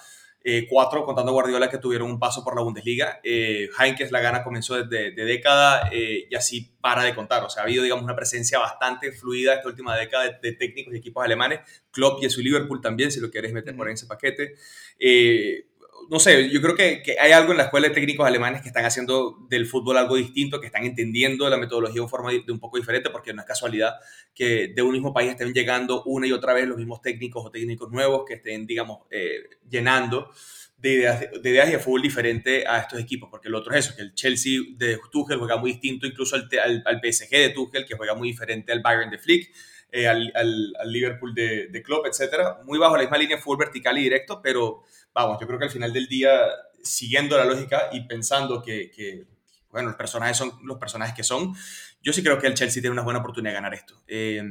Eh, cuatro contando Guardiola que tuvieron un paso por la Bundesliga. Eh, Heinkes la gana comenzó desde de década eh, y así para de contar. O sea, ha habido, digamos, una presencia bastante fluida esta última década de, técnicos y equipos alemanes. Klopp y su Liverpool también, si lo quieres meter por en ese paquete. Eh, no sé, yo creo que, hay algo en la escuela de técnicos alemanes que están haciendo del fútbol algo distinto, que están entendiendo la metodología de forma de, un poco diferente, porque no es casualidad que de un mismo país estén llegando una y otra vez los mismos técnicos o técnicos nuevos que estén, digamos, eh, llenando de ideas, de ideas de fútbol diferente a estos equipos, porque el otro es eso, que el Chelsea de Tuchel juega muy distinto incluso al, al, PSG de Tuchel, que juega muy diferente al Bayern de Flick, eh, al, al, Liverpool de, de Klopp, etc. Muy bajo la misma línea fútbol vertical y directo, pero vamos, yo creo que al final del día, siguiendo la lógica y pensando que, bueno, los personajes son los personajes que son, yo sí creo que el Chelsea tiene una buena oportunidad de ganar esto. Eh,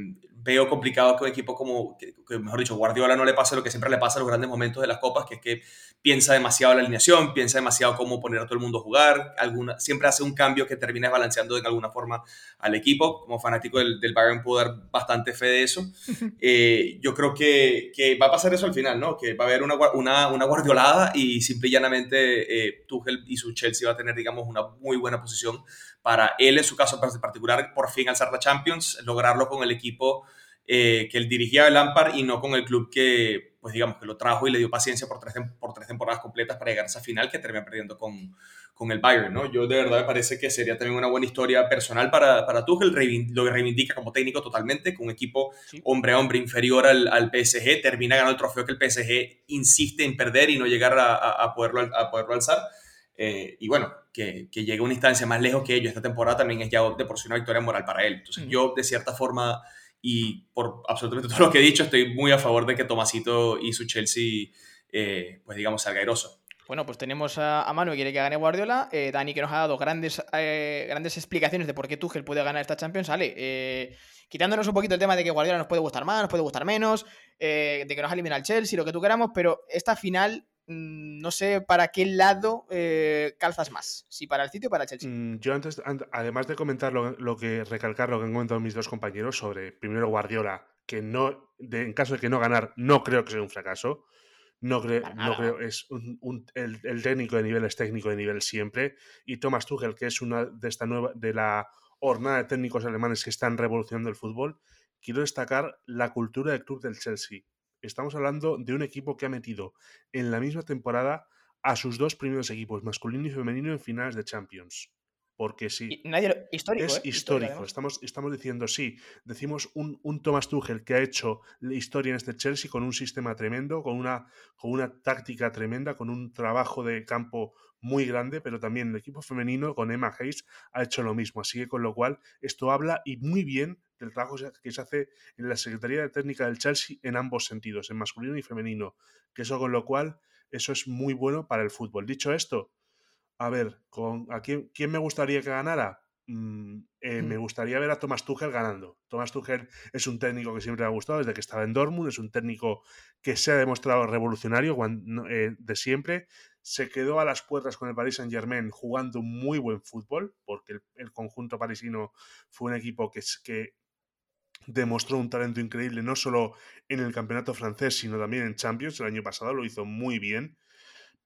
veo complicado que un equipo como, que, mejor dicho, Guardiola no le pase lo que siempre le pasa en los grandes momentos de las copas, que es que piensa demasiado la alineación, piensa demasiado cómo poner a todo el mundo a jugar, alguna, siempre hace un cambio que termina balanceando de alguna forma al equipo. Como fanático del, del Bayern puedo dar bastante fe de eso. Eh, yo creo que, que, va a pasar eso al final, ¿no? Que va a haber una, una, una guardiolada y simple y llanamente eh, Tuchel y su Chelsea va a tener, digamos, una muy buena posición para él, en su caso particular, por fin alzar la Champions, lograrlo con el equipo eh, que él dirigía el Lampard y no con el club que, pues digamos, que lo trajo y le dio paciencia por tres, por tres temporadas completas para llegar a esa final que termina perdiendo con, con el Bayern, ¿no? Yo de verdad me parece que sería también una buena historia personal para, para Tuchel, lo que reivindica como técnico totalmente, con un equipo hombre a hombre inferior al, al, PSG, termina ganando el trofeo que el PSG insiste en perder y no llegar a, a, poderlo, a poderlo alzar. Eh, y bueno, que, que, llegue a una instancia más lejos que ellos esta temporada también es ya de por sí una victoria moral para él. Entonces, yo de cierta forma y por absolutamente todo lo que he dicho, estoy muy a favor de que Tomasito y su Chelsea, eh, pues digamos, salga airoso. Bueno, pues tenemos a, Manu que quiere que gane Guardiola, eh, Dani que nos ha dado grandes, eh, grandes explicaciones de por qué Tuchel puede ganar esta Champions, sale, quitándonos un poquito el tema de que Guardiola nos puede gustar más, nos puede gustar menos, de que nos elimina el Chelsea, lo que tú queramos, pero esta final no sé para qué lado eh, calzas más, si para el sitio o para el Chelsea. Mm, yo antes, además de comentar lo, que recalcar lo que han comentado mis dos compañeros sobre primero Guardiola, que no, en caso de que no ganar, no creo que sea un fracaso. No, creo, no creo, es el, técnico de nivel es técnico de nivel siempre. Y Thomas Tuchel, que es una de esta nueva, de la hornada de técnicos alemanes que están revolucionando el fútbol, quiero destacar la cultura del club del Chelsea estamos hablando de un equipo que ha metido en la misma temporada a sus dos primeros equipos, masculino y femenino, en finales de Champions. Porque sí. Nadie, histórico, es ¿eh? histórico. estamos, estamos diciendo, sí, decimos un, un Thomas Tuchel que ha hecho la historia en este Chelsea con un sistema tremendo, con una, con una táctica tremenda, con un trabajo de campo muy grande, pero también el equipo femenino con Emma Hayes ha hecho lo mismo. Así que con lo cual esto habla y muy bien del trabajo que se hace en la Secretaría de Técnica del Chelsea en ambos sentidos, en masculino y femenino. Que eso con lo cual, eso es muy bueno para el fútbol. Dicho esto, a ver, ¿con, ¿a quién, quién me gustaría que ganara? Mm, eh, me gustaría ver a Thomas Tuchel ganando. Thomas Tuchel es un técnico que siempre me ha gustado desde que estaba en Dortmund, es un técnico que se ha demostrado revolucionario eh, de siempre. Se quedó a las puertas con el Paris Saint Germain jugando muy buen fútbol, porque el, conjunto parisino fue un equipo que, que demostró un talento increíble, no solo en el campeonato francés, sino también en Champions. El año pasado lo hizo muy bien.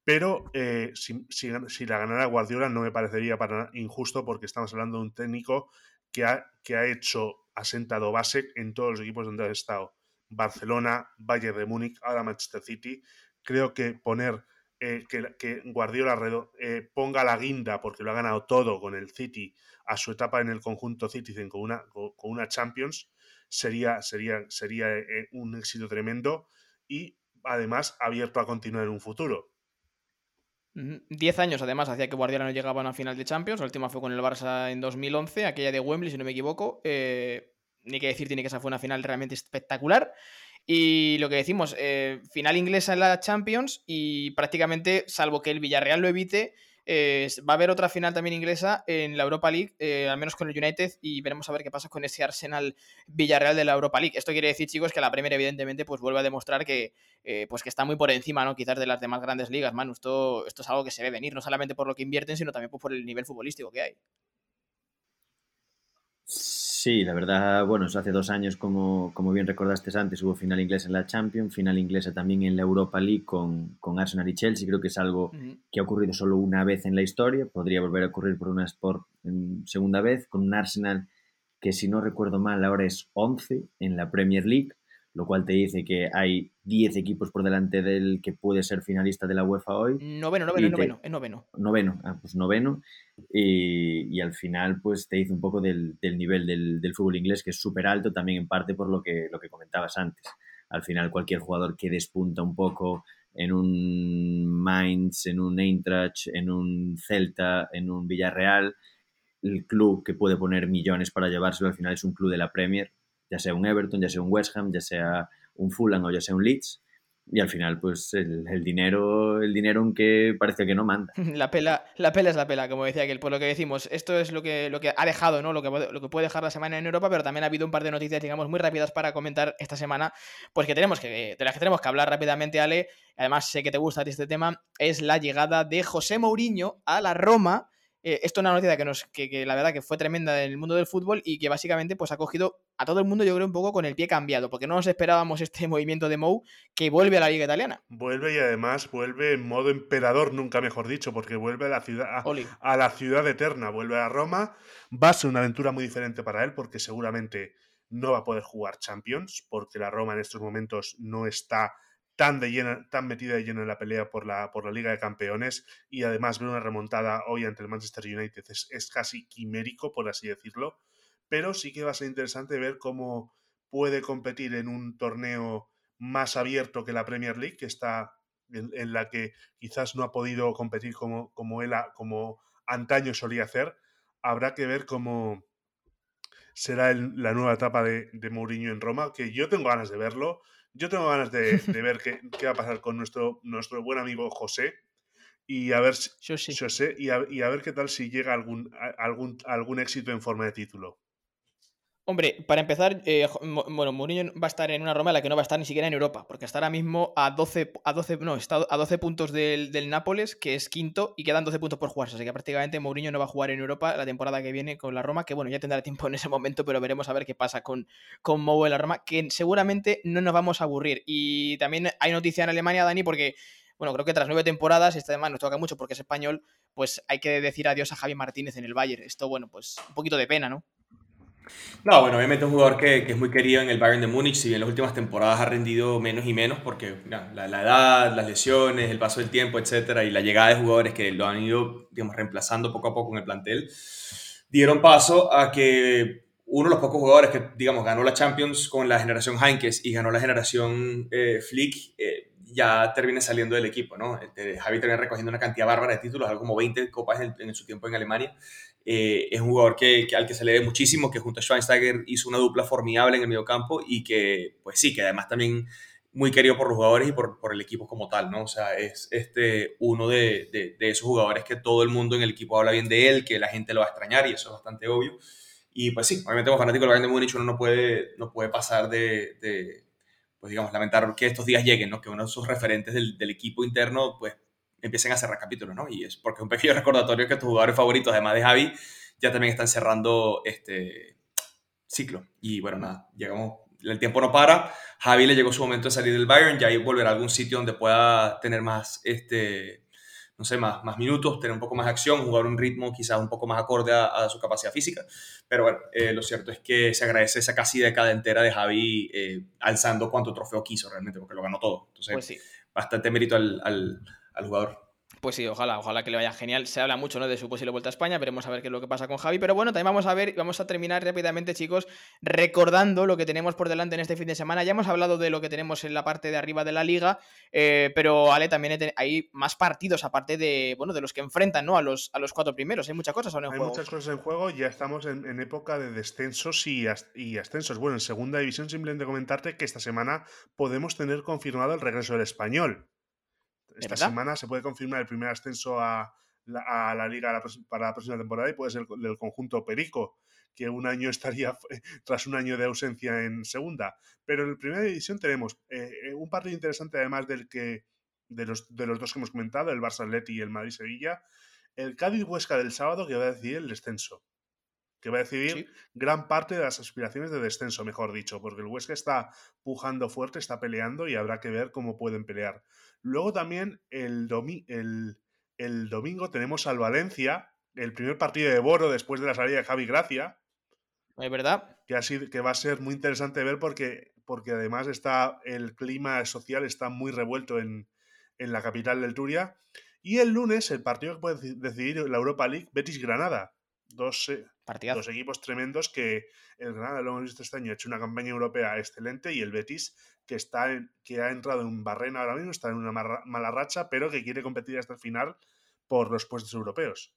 Pero eh, si, si, la ganara Guardiola no me parecería para injusto porque estamos hablando de un técnico que ha, que ha hecho, ha sentado base en todos los equipos donde ha estado. Barcelona, Bayern de Múnich, ahora Manchester City. Creo que poner eh, que, Guardiola eh, ponga la guinda, porque lo ha ganado todo con el City, a su etapa en el conjunto Citizen con una, una Champions, sería, sería, sería eh, un éxito tremendo y además abierto a continuar en un futuro. Diez años, además, hacía que Guardiola no llegaba a una final de Champions. La última fue con el Barça en 2011, aquella de Wembley, si no me equivoco. ni que decir, tiene que esa fue una final realmente espectacular. Y lo que decimos, eh, final inglesa en la Champions y prácticamente, salvo que el Villarreal lo evite, eh, va a haber otra final también inglesa en la Europa League, eh, al menos con el United, y veremos a ver qué pasa con ese Arsenal Villarreal de la Europa League. Esto quiere decir, chicos, que la Premier, evidentemente, pues vuelve a demostrar que, pues que está muy por encima, ¿no? Quizás de las demás grandes ligas, Manu. Esto, esto es algo que se ve venir, no solamente por lo que invierten, sino también por el nivel futbolístico que hay. Sí, la verdad, bueno, eso hace dos años, como, como bien recordaste antes, hubo final inglesa en la Champions, final inglesa también en la Europa League con, con Arsenal y Chelsea. Creo que es algo que ha ocurrido solo una vez en la historia, podría volver a ocurrir por una Sport en segunda vez, con un Arsenal que, si no recuerdo mal, ahora es 11 en la Premier League lo cual te dice que hay 10 equipos por delante del que puede ser finalista de la UEFA hoy. Noveno, noveno, noveno, es noveno. Noveno, ah, pues noveno. Y, al final, pues te dice un poco del, nivel del, fútbol inglés, que es súper alto, también en parte por lo que, lo que comentabas antes. Al final, cualquier jugador que despunta un poco en un Mainz, en un Eintracht, en un Celta, en un Villarreal, el club que puede poner millones para llevárselo al final es un club de la Premier ya sea un Everton, ya sea un West Ham, ya sea un Fulham o ya sea un Leeds. Y al final, pues el, dinero, el dinero aunque parece que no manda. La pela, la pela es la pela, como decía aquel. Por lo que decimos, esto es lo que, lo que ha dejado, ¿no? Lo que, lo que puede dejar la semana en Europa, pero también ha habido un par de noticias, digamos, muy rápidas para comentar esta semana, pues que tenemos que, de las que tenemos que hablar rápidamente, Ale. Además, sé que te gusta este tema, es la llegada de José Mourinho a la Roma eh, esto es una noticia que, nos, que, la verdad que fue tremenda en el mundo del fútbol y que básicamente pues ha cogido a todo el mundo yo creo un poco con el pie cambiado, porque no nos esperábamos este movimiento de Mou que vuelve a la liga italiana. Vuelve y además vuelve en modo emperador, nunca mejor dicho, porque vuelve a la ciudad, a, la ciudad eterna, vuelve a Roma, va a ser una aventura muy diferente para él porque seguramente no va a poder jugar Champions, porque la Roma en estos momentos no está tan, de tan metida de lleno en la pelea por la, por la Liga de Campeones y además ver una remontada hoy ante el Manchester United es, casi quimérico, por así decirlo, pero sí que va a ser interesante ver cómo puede competir en un torneo más abierto que la Premier League, que está en, la que quizás no ha podido competir como, como él como antaño solía hacer. Habrá que ver cómo será la nueva etapa de, de Mourinho en Roma, que yo tengo ganas de verlo. Yo tengo ganas de, ver qué, qué, va a pasar con nuestro, nuestro buen amigo José y a ver, José, y, a, y a ver qué tal si llega algún, algún, algún éxito en forma de título. Hombre, para empezar, eh, bueno, Mourinho va a estar en una Roma en la que no va a estar ni siquiera en Europa, porque está ahora mismo a 12, a 12, no, a 12 puntos del, del, Nápoles, que es quinto, y quedan 12 puntos por jugarse. Así que prácticamente Mourinho no va a jugar en Europa la temporada que viene con la Roma, que bueno, ya tendrá tiempo en ese momento, pero veremos a ver qué pasa con, con Mou en la Roma, que seguramente no nos vamos a aburrir. Y también hay noticia en Alemania, Dani, porque bueno, creo que tras nueve temporadas, este además nos toca mucho porque es español, pues hay que decir adiós a Javi Martínez en el Bayern. Esto, bueno, pues un poquito de pena, ¿no? No, bueno, obviamente es un jugador que, que, es muy querido en el Bayern de Múnich, si bien en las últimas temporadas ha rendido menos y menos, porque la, la, edad, las lesiones, el paso del tiempo, etcétera, y la llegada de jugadores que lo han ido, digamos, reemplazando poco a poco en el plantel, dieron paso a que uno de los pocos jugadores que, digamos, ganó la Champions con la generación Heinkes y ganó la generación eh, Flick, eh, ya termine saliendo del equipo, ¿no? Este, Javi termina recogiendo una cantidad bárbara de títulos, algo como 20 copas en, en su tiempo en Alemania. Eh, es un jugador que, al que se le ve muchísimo, que junto a Schweinsteiger hizo una dupla formidable en el medio campo y que, pues sí, que además también muy querido por los jugadores y por, por el equipo como tal, ¿no? O sea, es este, uno de, de, de, esos jugadores que todo el mundo en el equipo habla bien de él, que la gente lo va a extrañar y eso es bastante obvio. Y pues sí, obviamente como fanático del Bayern de Múnich uno no puede, no puede pasar de, de, pues digamos, lamentar que estos días lleguen, ¿no? Que uno de sus referentes del, del equipo interno, pues empiecen a cerrar capítulos, ¿no? Y es porque es un pequeño recordatorio que tus jugadores favoritos, además de Javi, ya también están cerrando este ciclo. Y bueno, nada, llegamos, el tiempo no para. Javi le llegó su momento de salir del Bayern, ya ahí volver a algún sitio donde pueda tener más, este, no sé, más, más minutos, tener un poco más de acción, jugar un ritmo quizás un poco más acorde a, su capacidad física. Pero bueno, eh, lo cierto es que se agradece esa casi década entera de Javi eh, alzando cuanto trofeo quiso realmente, porque lo ganó todo. Entonces, pues bastante mérito al, al, al jugador. Pues sí, ojalá, ojalá que le vaya genial. Se habla mucho ¿no? de su posible vuelta a España, veremos a ver qué es lo que pasa con Javi. Pero bueno, también vamos a ver, vamos a terminar rápidamente, chicos, recordando lo que tenemos por delante en este fin de semana. Ya hemos hablado de lo que tenemos en la parte de arriba de la liga, eh, pero Ale, también hay más partidos aparte de, bueno, de los que enfrentan ¿no? a, los, a los cuatro primeros. Hay muchas cosas en juego. Hay muchas cosas en juego, ya estamos en, época de descensos y, y ascensos. Bueno, en segunda división, simplemente comentarte que esta semana podemos tener confirmado el regreso del español. Esta semana se puede confirmar el primer ascenso a la, liga para la próxima temporada y puede ser del conjunto Perico, que un año estaría tras un año de ausencia en segunda. Pero en la primera división tenemos eh, eh, un partido interesante, además del que de los, de los dos que hemos comentado, el Barça Atleti y el Madrid Sevilla, el Cádiz Huesca del sábado que va a decidir el descenso. Que va a decidir gran parte de las aspiraciones de descenso, mejor dicho, porque el Huesca está pujando fuerte, está peleando y habrá que ver cómo pueden pelear. Luego también el, el, domingo tenemos al Valencia, el primer partido de Boro después de la salida de Javi Gracia. Es verdad. Que, va a ser muy interesante ver porque, porque además está, el clima social está muy revuelto en, en la capital del Turia. Y el lunes, el partido que puede decidir la Europa League, Betis-Granada. Dos, eh, dos, equipos tremendos que el Granada, lo hemos visto este año, ha hecho una campaña europea excelente y el Betis que, está que ha entrado en barrena ahora mismo, está en una mala racha, pero que quiere competir hasta el final por los puestos europeos.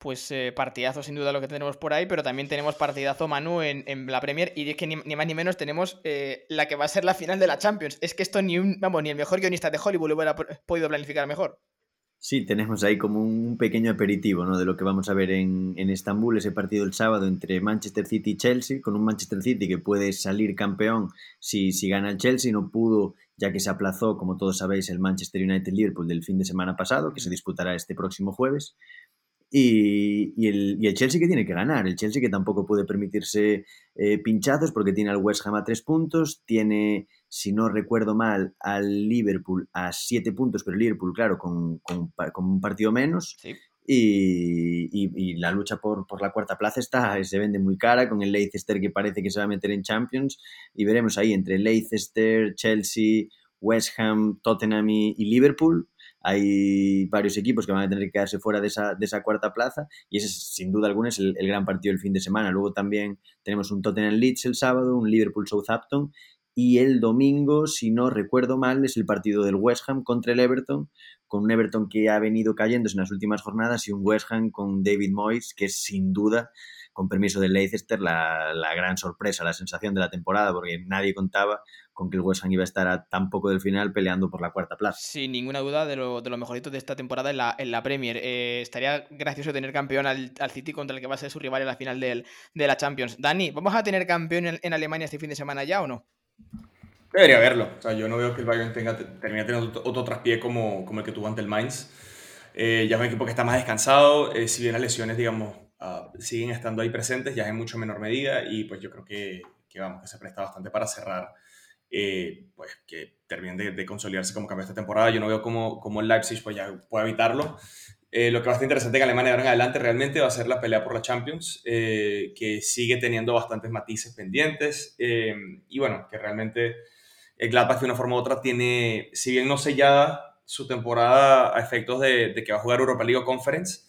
Pues eh, partidazo sin duda lo que tenemos por ahí, pero también tenemos partidazo Manu en, la Premier y es que ni, más ni menos tenemos eh, la que va a ser la final de la Champions. Es que esto ni un, vamos, ni el mejor guionista de Hollywood lo hubiera podido planificar mejor. Sí, tenemos ahí como un pequeño aperitivo ¿no? de lo que vamos a ver en, Estambul, ese partido el sábado entre Manchester City y Chelsea, con un Manchester City que puede salir campeón si, si gana el Chelsea, no pudo ya que se aplazó, como todos sabéis, el Manchester United-Liverpool del fin de semana pasado, que se disputará este próximo jueves. Y, y, el, y, el, Chelsea que tiene que ganar, el Chelsea que tampoco puede permitirse eh, pinchazos porque tiene al West Ham a tres puntos, tiene si no recuerdo mal, al Liverpool a siete puntos, pero el Liverpool, claro, con, con, un partido menos. Y, y, la lucha por, por, la cuarta plaza está, se vende muy cara con el Leicester que parece que se va a meter en Champions y veremos ahí entre Leicester, Chelsea, West Ham, Tottenham y, Liverpool. Hay varios equipos que van a tener que quedarse fuera de esa, de esa cuarta plaza y ese sin duda alguna es el, gran partido del fin de semana. Luego también tenemos un Tottenham Leeds el sábado, un Liverpool Southampton y el domingo, si no recuerdo mal, es el partido del West Ham contra el Everton, con un Everton que ha venido cayéndose en las últimas jornadas y un West Ham con David Moyes, que es sin duda, con permiso de Leicester, la, gran sorpresa, la sensación de la temporada, porque nadie contaba con que el West Ham iba a estar a tan poco del final peleando por la cuarta plaza. Sin ninguna duda de lo, de lo mejorito de esta temporada en la, en la Premier. Eh, estaría gracioso tener campeón al, City contra el que va a ser su rival en la final de la Champions. Dani, ¿vamos a tener campeón en Alemania este fin de semana ya o no? Debería haberlo. O sea, yo no veo que el Bayern tenga, termine teniendo otro traspié como, como el que tuvo ante el Mainz. Eh, ya es un equipo que está más descansado, eh, si bien las lesiones, digamos, uh, siguen estando ahí presentes, ya en mucho menor medida, y pues yo creo que, que vamos, que se presta bastante para cerrar, eh, pues que terminen de, de, consolidarse como campeón esta temporada. Yo no veo cómo, cómo el Leipzig pues, ya puede evitarlo. Eh, lo que va a estar interesante en Alemania ahora en adelante realmente va a ser la pelea por la Champions, eh, que sigue teniendo bastantes matices pendientes eh, y bueno, que realmente el Gladbach de una forma u otra tiene, si bien no sellada su temporada a efectos de, que va a jugar Europa League o Conference,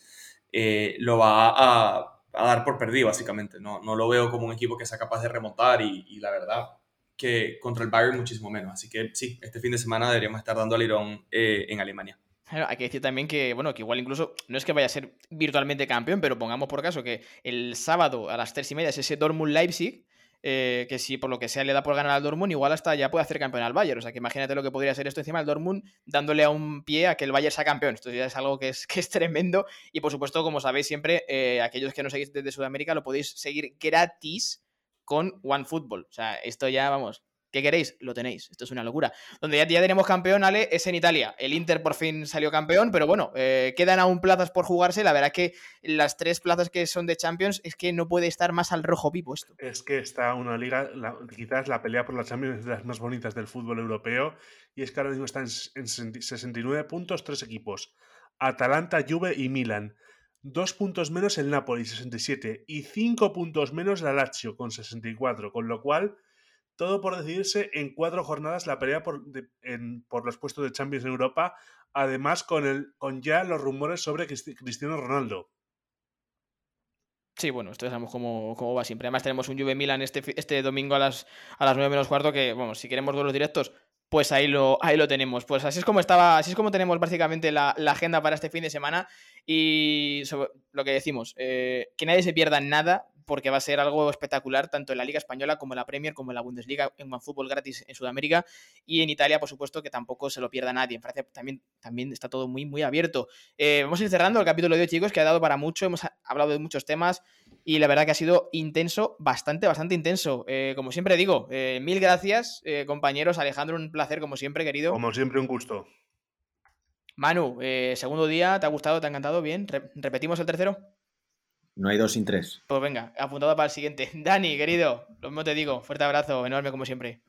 lo va a, a, dar por perdido básicamente. No, no lo veo como un equipo que sea capaz de remontar y, la verdad que contra el Bayern muchísimo menos. Así que sí, este fin de semana deberíamos estar dando al Irón en Alemania hay que decir también que, bueno, que igual incluso no es que vaya a ser virtualmente campeón, pero pongamos por caso que el sábado a las tres y media es ese Dortmund Leipzig, eh, que si por lo que sea le da por ganar al Dortmund, igual hasta ya puede hacer campeón al Bayern. O sea que imagínate lo que podría ser esto encima del Dortmund, dándole a un pie a que el Bayern sea campeón. Esto ya es algo que es, que es tremendo. Y por supuesto, como sabéis siempre, eh, aquellos que no seguís desde Sudamérica lo podéis seguir gratis con OneFootball. O sea, esto ya, vamos, ¿Qué queréis? Lo tenéis. Esto es una locura. Donde ya, tenemos campeón, Ale, es en Italia. El Inter por fin salió campeón, pero bueno, eh, quedan aún plazas por jugarse. La verdad que las tres plazas que son de Champions es que no puede estar más al rojo vivo esto. Es que está una liga, quizás la pelea por la Champions es de las más bonitas del fútbol europeo. Y es que ahora mismo están en, 69 puntos tres equipos. Atalanta, Juve y Milan. Dos puntos menos el Napoli, 67. Y cinco puntos menos la Lazio, con 64. Con lo cual, todo por decidirse en cuatro jornadas la pelea por, los puestos de Champions en Europa. Además, con, el, con ya los rumores sobre Cristiano Ronaldo. Sí, bueno, esto sabemos cómo, va siempre. Además, tenemos un Juve Milan este, este domingo a las, a las 9 menos cuarto. Que, bueno, si queremos los directos, pues ahí lo, ahí lo tenemos. Pues así es como estaba, así es como tenemos básicamente la, agenda para este fin de semana. Y lo que decimos, eh, que nadie se pierda nada, porque va a ser algo espectacular, tanto en la Liga Española como en la Premier, como en la Bundesliga, en fútbol gratis en Sudamérica. Y en Italia, por supuesto, que tampoco se lo pierda nadie. En Francia también, también está todo muy, muy abierto. Eh, vamos a ir cerrando el capítulo de hoy, chicos, que ha dado para mucho. Hemos hablado de muchos temas y la verdad que ha sido intenso, bastante, bastante intenso. Eh, como siempre digo, eh, mil gracias, compañeros. Alejandro, un placer, como siempre, querido. Como siempre, un gusto. Manu, segundo día, ¿te ha gustado? ¿Te ha encantado? Bien. ¿Repetimos el tercero? No hay dos sin tres. Pues venga, apuntado para el siguiente. Dani, querido, lo mismo te digo. Fuerte abrazo, enorme como siempre.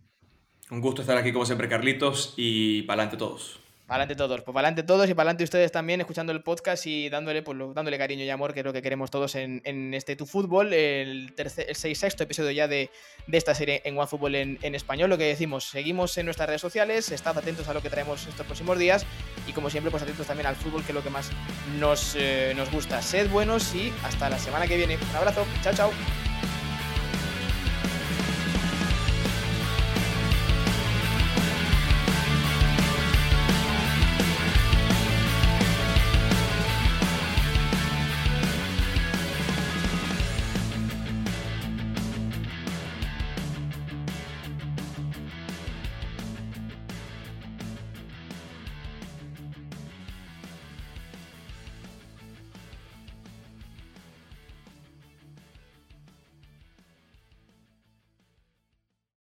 Un gusto estar aquí como siempre, Carlitos, y para adelante todos. Adelante todos, pues adelante todos y para adelante ustedes también escuchando el podcast y dándole, pues, dándole cariño y amor, que es lo que queremos todos en, este Tu Fútbol, el, tercer, el sexto episodio ya de, esta serie en OneFootball en, en español. Lo que decimos, seguimos en nuestras redes sociales, estad atentos a lo que traemos estos próximos días y como siempre, pues atentos también al fútbol, que es lo que más nos, eh, nos gusta. Sed buenos y hasta la semana que viene. Un abrazo, chao, chao.